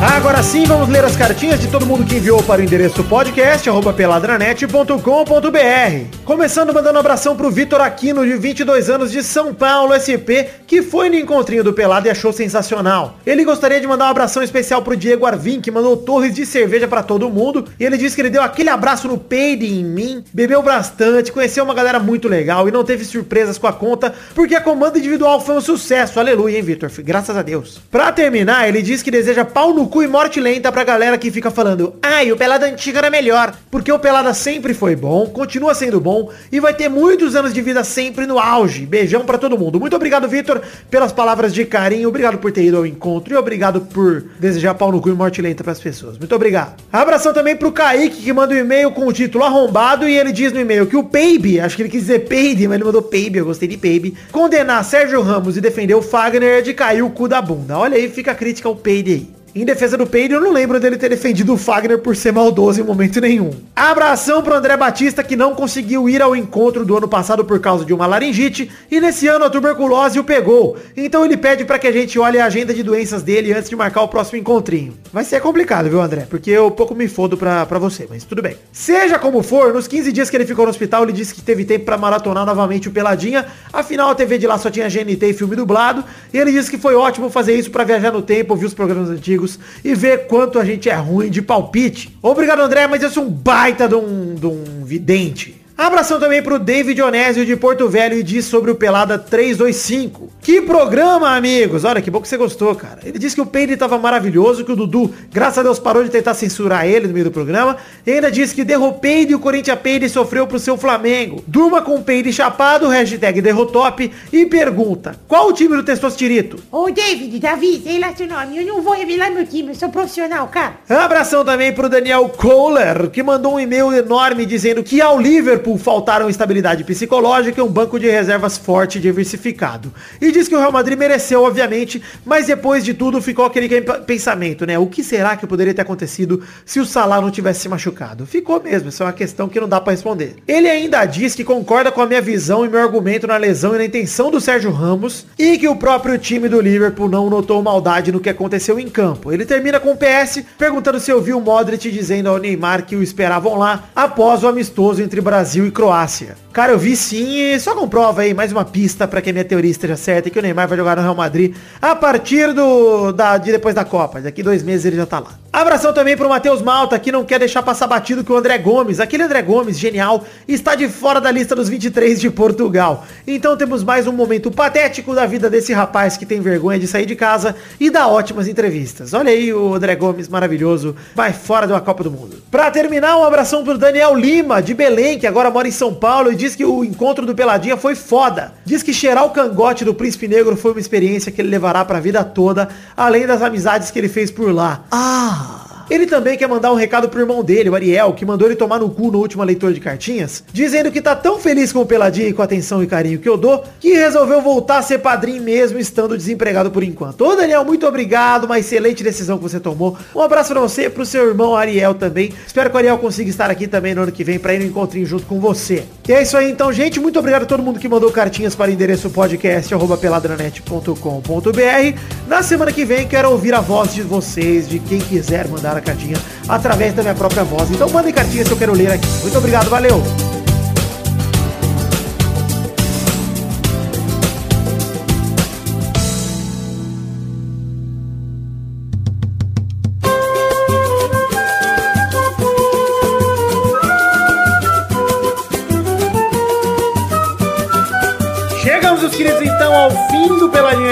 Agora sim, vamos ler as cartinhas de todo mundo que enviou para o endereço podcast peladranet.com.br. Começando mandando um abração pro Vitor Aquino, de 22 anos, de São Paulo, SP, que foi no encontrinho do Pelado e achou sensacional. Ele gostaria de mandar um abração especial pro Diego Arvim, que mandou torres de cerveja para todo mundo. E ele disse que ele deu aquele abraço no peide em mim, bebeu bastante, conheceu uma galera muito legal e não teve surpresas com a conta, porque a comanda individual foi um sucesso. Aleluia, hein, Vitor? Graças a Deus. Pra terminar, ele diz que deseja pau no cu e morte lenta pra galera que fica falando Ai, o Pelada antigo era melhor Porque o Pelada sempre foi bom, continua sendo bom E vai ter muitos anos de vida sempre no auge. Beijão pra todo mundo. Muito obrigado, Vitor, pelas palavras de carinho. Obrigado por ter ido ao encontro E obrigado por desejar pau no cu e morte lenta pras pessoas. Muito obrigado. Abração também pro Kaique, que manda um e-mail com o título arrombado E ele diz no e-mail que o Peibe, acho que ele quis dizer Peide Mas ele mandou Peibe, eu gostei de Peibe Condenar Sérgio Ramos e defender o Fagner é de cair o cu da bunda. Olha aí, fica a crítica ao Peide aí Em defesa do Peide, eu não lembro dele ter defendido o Fagner por ser maldoso em momento nenhum. Abração pro André Batista, que não conseguiu ir ao encontro do ano passado por causa de uma laringite, e nesse ano a tuberculose o pegou. Então ele pede para que a gente olhe a agenda de doenças dele antes de marcar o próximo encontrinho. Vai ser complicado, viu, André? Porque eu pouco me fodo pra, pra você, mas tudo bem. Seja como for, nos 15 dias que ele ficou no hospital, ele disse que teve tempo pra maratonar novamente o Peladinha. Afinal, a TV de lá só tinha GNT e filme dublado. E ele disse que foi ótimo fazer isso pra viajar no tempo, ouvir os programas antigos e ver quanto a gente é ruim de palpite. Obrigado, André, mas eu sou um baita de um, de um vidente. Abração também pro David Onésio de Porto Velho e diz sobre o Pelada 325. Que programa, amigos! Olha, que bom que você gostou, cara. Ele disse que o Peide tava maravilhoso, que o Dudu, graças a Deus, parou de tentar censurar ele no meio do programa. E ainda disse que derropeide e o Corinthians Peide sofreu pro seu Flamengo. Durma com o Peide chapado, hashtag derrotop, e pergunta, qual o time do Testostirito? Ô, David, Davi, sei lá seu nome. Eu não vou revelar meu time, eu sou profissional, cara. Abração também pro Daniel Kohler, que mandou um e-mail enorme dizendo que ao Liverpool faltaram estabilidade psicológica e um banco de reservas forte e diversificado. E diz que o Real Madrid mereceu, obviamente, mas depois de tudo ficou aquele pensamento, né? O que será que poderia ter acontecido se o Salah não tivesse se machucado? Ficou mesmo, isso é uma questão que não dá para responder. Ele ainda diz que concorda com a minha visão e meu argumento na lesão e na intenção do Sérgio Ramos e que o próprio time do Liverpool não notou maldade no que aconteceu em campo. Ele termina com o PS perguntando se ouviu o Modric dizendo ao Neymar que o esperavam lá após o amistoso entre Brasil e Croácia. Cara, eu vi sim e só comprova aí mais uma pista para que a minha teoria esteja certa que o Neymar vai jogar no Real Madrid a partir do da, de depois da Copa. Daqui dois meses ele já tá lá. Abração também pro Matheus Malta, que não quer deixar passar batido que o André Gomes, aquele André Gomes, genial, está de fora da lista dos 23 de Portugal. Então temos mais um momento patético da vida desse rapaz que tem vergonha de sair de casa e dá ótimas entrevistas. Olha aí o André Gomes, maravilhoso, vai fora de uma Copa do Mundo. Pra terminar, um abração pro Daniel Lima, de Belém, que agora mora em São Paulo e diz que o encontro do Peladinha foi foda. Diz que cheirar o cangote do Príncipe Negro foi uma experiência que ele levará pra vida toda, além das amizades que ele fez por lá. Ah... Ele também quer mandar um recado pro irmão dele, o Ariel, que mandou ele tomar no cu no último leitor de cartinhas, dizendo que tá tão feliz com o Peladinha e com a atenção e carinho que eu dou, que resolveu voltar a ser padrinho mesmo, estando desempregado por enquanto. Ô Daniel, muito obrigado, uma excelente decisão que você tomou. Um abraço pra você e pro seu irmão Ariel também. Espero que o Ariel consiga estar aqui também no ano que vem pra ir no encontrinho junto com você. E é isso aí então, gente. Muito obrigado a todo mundo que mandou cartinhas para o endereço podcast peladranet.com.br. Na semana que vem quero ouvir a voz de vocês, de quem quiser mandar cartinha através da minha própria voz. Então mandem cartinhas que eu quero ler aqui. Muito obrigado, valeu!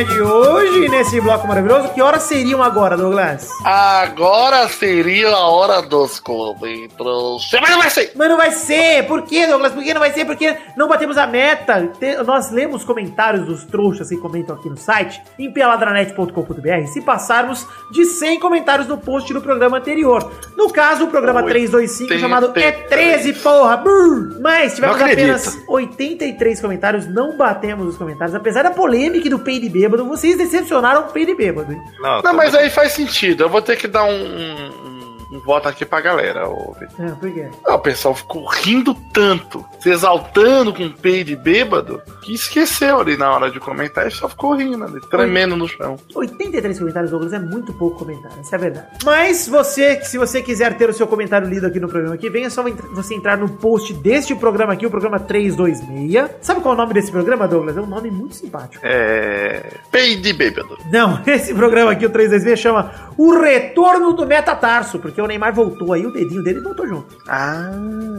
De hoje, nesse bloco maravilhoso. Que horas seriam agora, Douglas? Agora seria a hora dos comentários. Mas não vai ser! Mas não vai ser! Por quê, Douglas? Por que não vai ser? Porque não batemos a meta. Nós lemos comentários dos trouxas que comentam aqui no site, em peladranet.com.br, se passarmos de 100 comentários no post do programa anterior. No caso, o programa 325, chamado É 13, porra! Brrr. Mas tivemos apenas 83 comentários, não batemos os comentários. Apesar da polêmica do peido bêbado, vocês decepcionaram o peido bêbado. hein? Não, Não, mas muito- aí faz sentido. Eu vou ter que dar um, um, um voto aqui pra galera. ô, Vitor. É, por quê? Ah, o pessoal ficou rindo tanto, se exaltando com o peide bêbado, que esqueceu ali na hora de comentar e só ficou rindo ali, tremendo no chão. 83 comentários, Douglas, é muito pouco comentário, essa é a verdade. Mas você, se você quiser ter o seu comentário lido aqui no programa que vem, é só você entrar no post deste programa aqui, o programa 326. Sabe qual é o nome desse programa, Douglas? É um nome muito simpático. É. Peide bêbado. Não, esse programa aqui, o 326, chama O Retorno do Metatarso, porque o Neymar voltou aí, o dedinho dele voltou junto. Ah,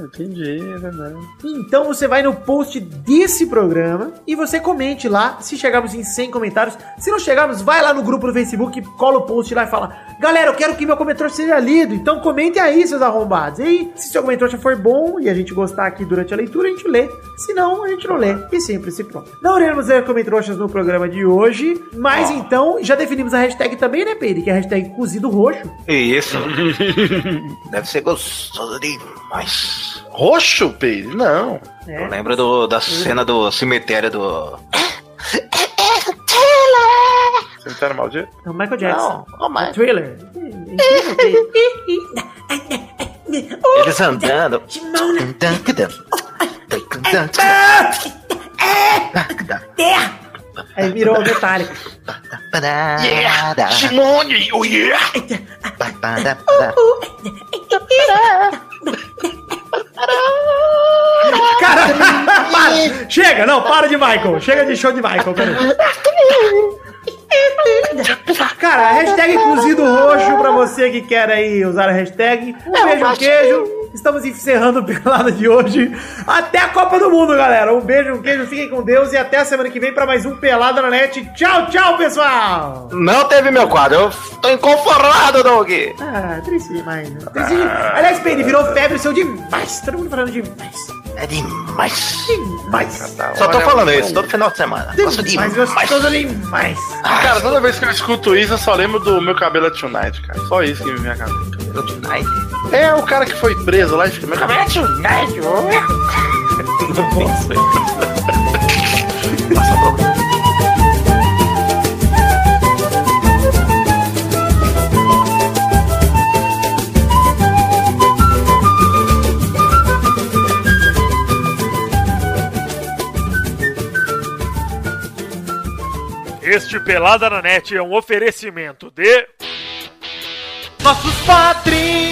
entendi, é verdade. Então você vai no post desse programa e você comente lá se chegarmos em 100 comentários. Se não chegarmos, vai lá no grupo do Facebook, cola o post lá e fala: Galera, eu quero que meu comentário seja lido. Então comente aí, seus arrombados. E aí, se seu comentário já for bom e a gente gostar aqui durante a leitura, a gente lê. Se não, a gente não lê. E simples, e pronto. Não iremos ler comentários no programa de hoje, mas então já definimos a hashtag também, né, Pedro? Que é a hashtag cozido roxo. Isso. Deve ser gostoso demais. Roxo, peide? Não. É. Eu lembro do- da cena do cemitério do. Cemitério Maldito? É o Michael Jackson. Não, ô, mas Thriller. eles andando. Aí virou metálico. Simone, oh yeah! Cara, para! Chega, não, para de Michael. Chega de show de Michael, cara. Cara, hashtag cozido roxo pra você que quer aí usar a hashtag. Um beijo, um queijo. Estamos encerrando o pelada de hoje. Até a Copa do Mundo, galera. Um beijo, um queijo, fiquem com Deus e até a semana que vem pra mais um Pelada na Net. Tchau, tchau, pessoal! Não teve meu quadro, eu tô inconformado, Doug. Ah, triste demais, né? Triste demais. Aliás, Pedro, virou febre seu demais. Todo mundo falando demais. É demais. Demais. Só tô falando isso todo final de semana. Gosto Demais, demais. gostoso demais. Cara, toda vez que eu escuto isso, eu só lembro do meu cabelo é tonight, cara. Só isso que me vem à cabeça. Tonight. É o cara que foi preso lá e fica, meu cabelo é tonight. Este Pelada na Net é um oferecimento de. Nossos padrinhos!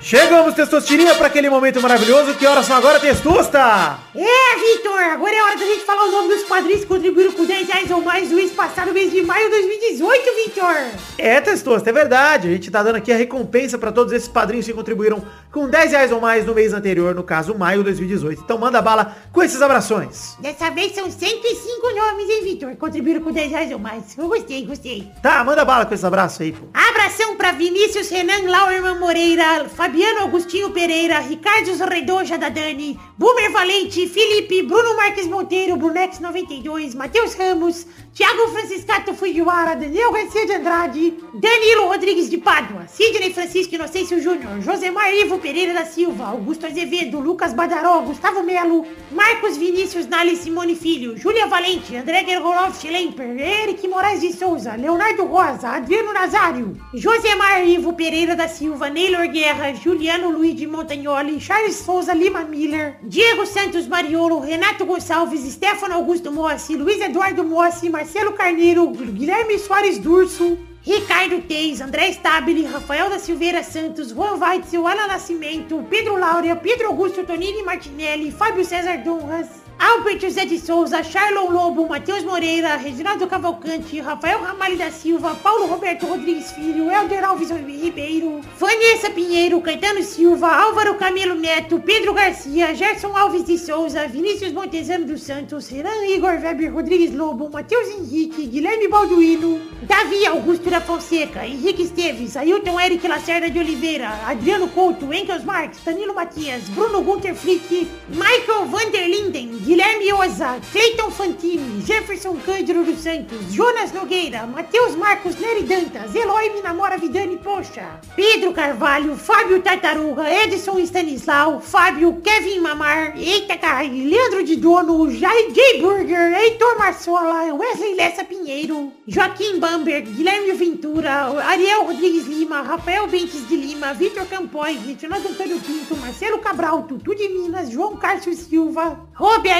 Chegamos, Testostirinha, para aquele momento maravilhoso. Que horas são agora, Testosta? É, Vitor, agora é hora da gente falar o nome dos padrinhos que contribuíram com 10 reais ou mais no mês passado, mês de maio de 2018, Vitor. É, Testosta, é verdade. A gente tá dando aqui a recompensa para todos esses padrinhos que contribuíram com 10 reais ou mais no mês anterior, no caso, maio de 2018. Então manda bala com esses abrações. Dessa vez são 105 nomes, hein, Vitor? Contribuíram com 10 reais ou mais. Eu gostei, gostei. Tá, manda bala com esses abraços aí, pô. Abração pra Vinícius Renan Lauerman Moreira, Fabiano Agostinho Pereira, Ricardo Redoja da Dani, Boomer Valente, Felipe, Bruno Marques Monteiro, Brunex 92, Matheus Ramos, Thiago Franciscato Fujiwara, Daniel Garcia de Andrade, Danilo Rodrigues de Pádua, Sidney Francisco Inocêncio Júnior, Josemar Ivo Pereira da Silva, Augusto Azevedo, Lucas Badaró, Gustavo Melo, Marcos Vinícius Nali Simone Filho, Júlia Valente, André Gergolov Schlemper, Eric Moraes de Souza, Leonardo Rosa, Adriano Nazário, Josemar Ivo Pereira da Silva, Neylor Guerra, Juliano Luiz de Montagnoli, Charles Souza Lima Miller, Diego Santos Mariolo, Renato Gonçalves, Stefano Augusto Mossi, Luiz Eduardo Mossi, Marcelo Carneiro, Guilherme Soares Durso, Ricardo Teis, André Stabile, Rafael da Silveira Santos, Juan Weitzel, Ana Nascimento, Pedro Laura, Pedro Augusto Tonini Martinelli, Fábio César Donras, Albert José de Souza, Charlon Lobo, Matheus Moreira, Reginaldo Cavalcante, Rafael Ramalho da Silva, Paulo Roberto Rodrigues Filho, Helder Alves Ribeiro, Vanessa Pinheiro, Caetano Silva, Álvaro Camilo Neto, Pedro Garcia, Gerson Alves de Souza, Vinícius Montezano dos Santos, Renan Igor Weber Rodrigues Lobo, Matheus Henrique, Guilherme Balduino, Davi Augusto da Fonseca, Henrique Esteves, Ailton Eric Lacerda de Oliveira, Adriano Couto, Engels Marques, Danilo Matias, Bruno Gunter Flick, Michael Vanderlinden, Guilherme Oza, Cleiton Fantini, Jefferson Cândido dos Santos, Jonas Nogueira, Matheus Marcos Nery Dantas, Eloy Minamora Vidani Poxa, Pedro Carvalho, Fábio Tartaruga, Edson Stanislau, Fábio Kevin Mamar, Eita Kai, Leandro de Dono, Jai J. Burger, Heitor Marsola, Wesley Lessa Pinheiro, Joaquim Bamberg, Guilherme Ventura, Ariel Rodrigues Lima, Rafael Bentes de Lima, Vitor Campoy, Reginaldo Antônio Pinto, Marcelo Cabral, Tutu de Minas, João Cárcio Silva,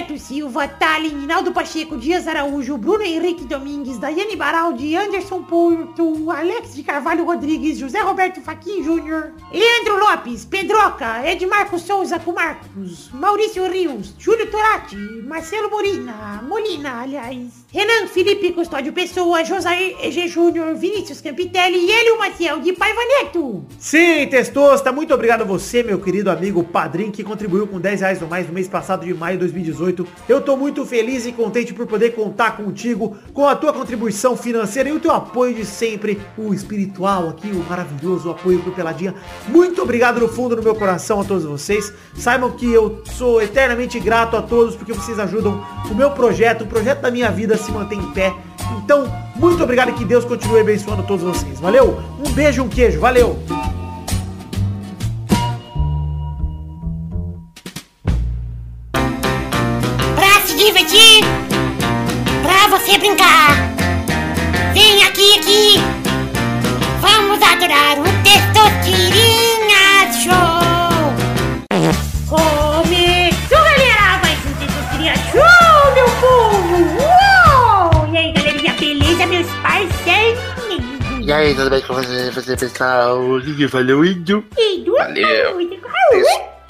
Roberto Silva, Tallin, Naldo Pacheco, Dias Araújo, Bruno Henrique Domingues, Daiane Baraldi, Anderson Porto, Alex de Carvalho Rodrigues, José Roberto Faquin Júnior, Leandro Lopes, Pedroca, Edmarco Souza com Marcos, Maurício Rios, Júlio Torati, Marcelo Molina, Molina, aliás, Renan Felipe Custódio Pessoa, Josair EG Júnior, Vinícius Campitelli e Hélio Maciel de Paiva Neto. Sim, Testosta, muito obrigado a você, meu querido amigo padrinho, que contribuiu com 10 reais no mais no mês passado de maio de 2018. Eu tô muito feliz e contente por poder contar contigo, com a tua contribuição financeira e o teu apoio de sempre, o espiritual aqui, o maravilhoso apoio pro Peladinha. Muito obrigado no fundo do meu coração a todos vocês. Saibam que eu sou eternamente grato a todos porque vocês ajudam o meu projeto, o projeto da minha vida se manter em pé. Então, muito obrigado e que Deus continue abençoando todos vocês. Valeu? Um beijo, um queijo. Valeu! Quer brincar? Vem aqui, aqui. Vamos adorar o Testosterinha Show. Começou, galera! Mais um Testosterinha Show, meu povo! Uou! E aí, galerinha, beleza, meus parceiros? E aí, tudo bem com você, você pessoal? O que valeu, índio? Edu, Valeu.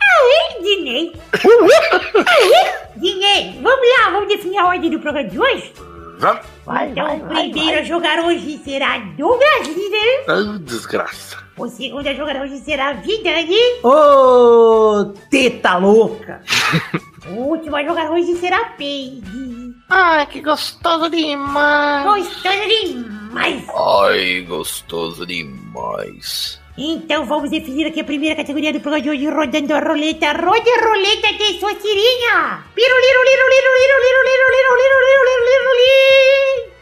Aê, Dinei. Dinei, vamos lá, vamos definir a ordem do programa de hoje? Vamos. então, o primeiro a jogar hoje será Douglas Líder. Ah, desgraça. O segundo a jogar hoje será Vidani. Ô, teta louca. O último a jogar hoje será Peide. Ai, que gostoso demais. Gostoso demais. Ai, gostoso demais. Então vamos definir aqui a primeira categoria do programa de hoje, rodando a roleta. roda a roleta de sua tirinha!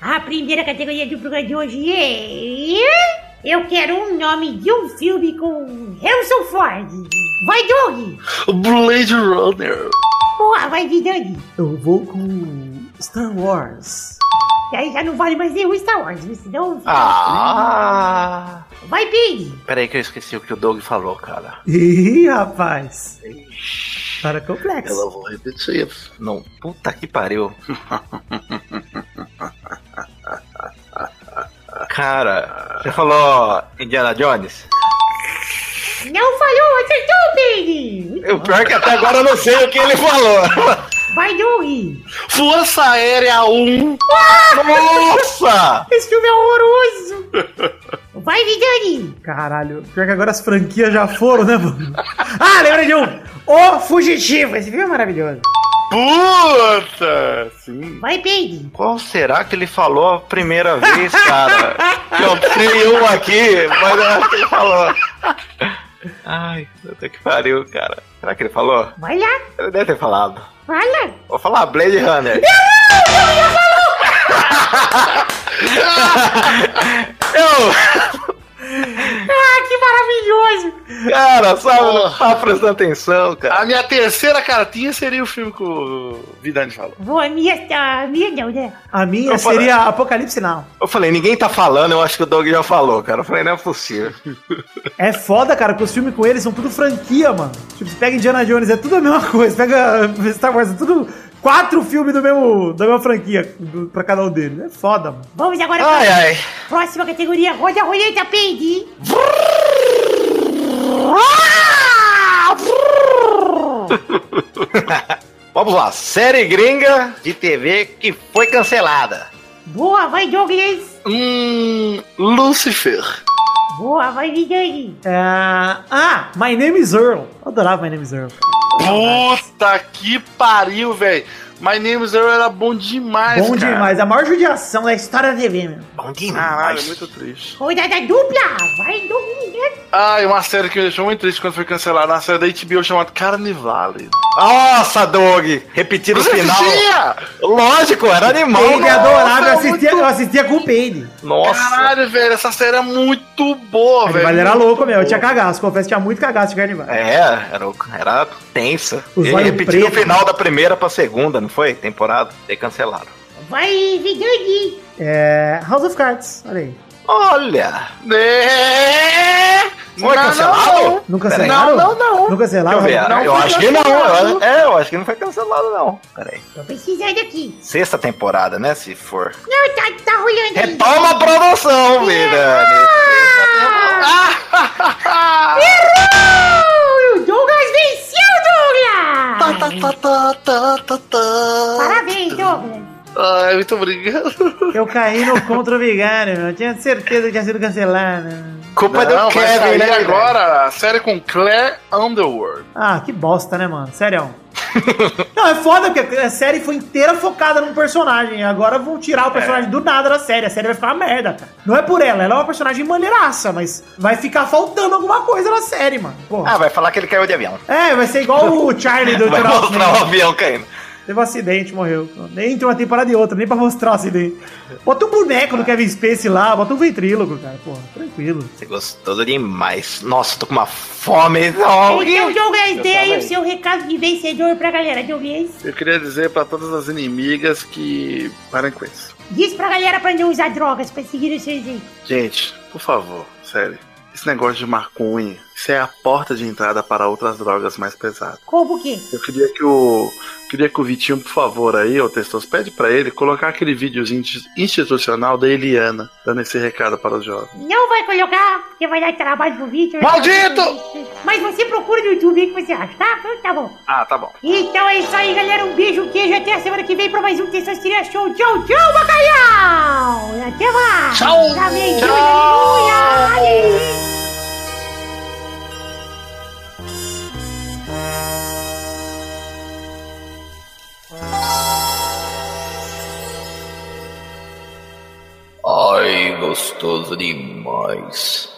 A primeira categoria do programa de hoje é... Eu quero um nome de um filme com Harrison Ford. Vai, Doug! Blade Runner. Boa, vai, Doug. Eu vou com Star Wars. E aí já não vale mais nenhum Star Wars, senão... Ah... Vai, Pig. Peraí que eu esqueci o que o Doug falou, cara. Ih, rapaz. Para complexo. Eu vou repetir. Não, puta que pariu. Cara, você falou Indiana Jones? Não falou, acertou, Pig. O pior é que até agora eu não sei o que ele falou. Vai, Doug. Força Aérea 1. Nossa! Esse filme é horroroso. Vai, Vidani. Caralho, pior que agora as franquias já foram, né, mano? Ah, lembrei de um! O Fugitivo! Esse filme é maravilhoso. Puta! Sim. Vai, Pig. Qual será que ele falou a primeira vez, cara? Que eu tenho um aqui, mas eu acho que ele falou. Ai, puta que pariu, cara. Será que ele falou? Vai lá. Ele deve ter falado. Fala. Vou falar Blade Runner. Eu, Ah, que maravilhoso. cara, Porra. tava prestando atenção, cara. A minha terceira cartinha seria o filme que o Vidani falou. Boa, a minha, a minha não, né? A minha Eu falei- seria Apocalipse Now. Eu falei, ninguém tá falando, eu acho que o Doug já falou, cara. Eu falei, não é possível. É foda, cara, porque os filmes com eles são tudo franquia, mano. Tipo, você pega Indiana Jones, é tudo a mesma coisa. Pega Star Wars, é tudo quatro filmes do mesmo, da mesma franquia do, pra cada um deles. É foda, mano. Vamos agora Ai, pra ai. próxima categoria. Roda a roleta, Pig. Vamos lá, série gringa de TV que foi cancelada. Boa, vai, Douglas. Hum. Lucifer. Boa, vai, Vidani. É... Ah, My Name is Earl. Eu adorava My Name is Earl. Puta que pariu, velho. My Name is Earl era bom demais, Bom cara. demais. A maior judiação da história da TV, meu. Bom demais. é muito triste. Rodada dupla. Vai, Douglas. Ah, e uma série que me deixou muito triste quando foi cancelada, uma série da HBO chamada Carnivale. Nossa, Doug! Repetir o Você final. assistia? Lógico, era animal. Ele Nossa, adorava, eu é assistia, muito- eu assistia com o Peide. Nossa. Caralho, velho, essa série é muito boa, velho. Carnival era louco, meu. Eu tinha cagaço. Confesso que tinha muito cagaço de carnival. É, era, era tensa. Os Ele olhos repetiu o final da primeira pra segunda, não foi? Temporada. Daí cancelaram. Vai, Vidani. É. House of Cards. Olha aí. Olha! É... Foi Não, cancelado? não, Não cancelaram? Não, não, não. Não cancelaram? Deixa eu ver. Não eu acho que não. É, eu acho que não foi cancelado, não. Peraí. Tô precisando aqui. Sexta temporada, né? Se for. Não, tá, tá rolando aí. Retoma a produção, Vidani. Errou! O Douglas venceu, Douglas! Tá, tá, tá, tá, tá. Parabéns, Douglas. Ai, muito obrigado. Eu caí no contra o meu. Eu tinha certeza que tinha sido cancelado. Culpa Não, do Kevin, né? Agora a série com Claire Underwood. Ah, que bosta, né, mano? Sério. Não, é foda porque a série foi inteira focada num personagem. Agora vão tirar o personagem do nada da série. A série vai ficar uma merda, cara. Não é por ela, ela é uma personagem maneiraça, mas vai ficar faltando alguma coisa na série, mano. Porra. Ah, vai falar que ele caiu de avião. É, vai ser igual o Charlie do Vai mostrar o Man. avião caindo. Teve um acidente, morreu. Nem entre uma temporada e outra, nem pra mostrar o acidente. Bota um boneco do Kevin Space lá, bota um ventrílogo, cara. Porra, tranquilo. Você gostoso demais. Nossa, tô com uma fome. Não. Então, Douglas, dê aí o seu recado de vencedor pra galera, Douglas. Eu queria dizer pra todas as inimigas que parem com isso. Diz pra galera pra não usar drogas pra seguir o seu exemplo. Gente, por favor, sério. Esse negócio de maconha, isso é a porta de entrada para outras drogas mais pesadas. Como o quê? Eu queria que o. Queria que o Vitinho, por favor, aí, ô Testos, pede pra ele colocar aquele videozinho insti- institucional da Eliana, dando esse recado para os jovens. Não vai colocar, porque vai dar trabalho pro Victor. Maldito! Mas você procura no YouTube aí o que você acha, tá? Então Tá bom. Ah, tá bom. Então é isso aí, galera. Um beijo, um queijo. Até a semana que vem pra mais um Testosterona Show. Tchau, tchau, bacalhau! Até mais! Tchau! Amém. Tchau! Aleluia! Ai, gostoso demais.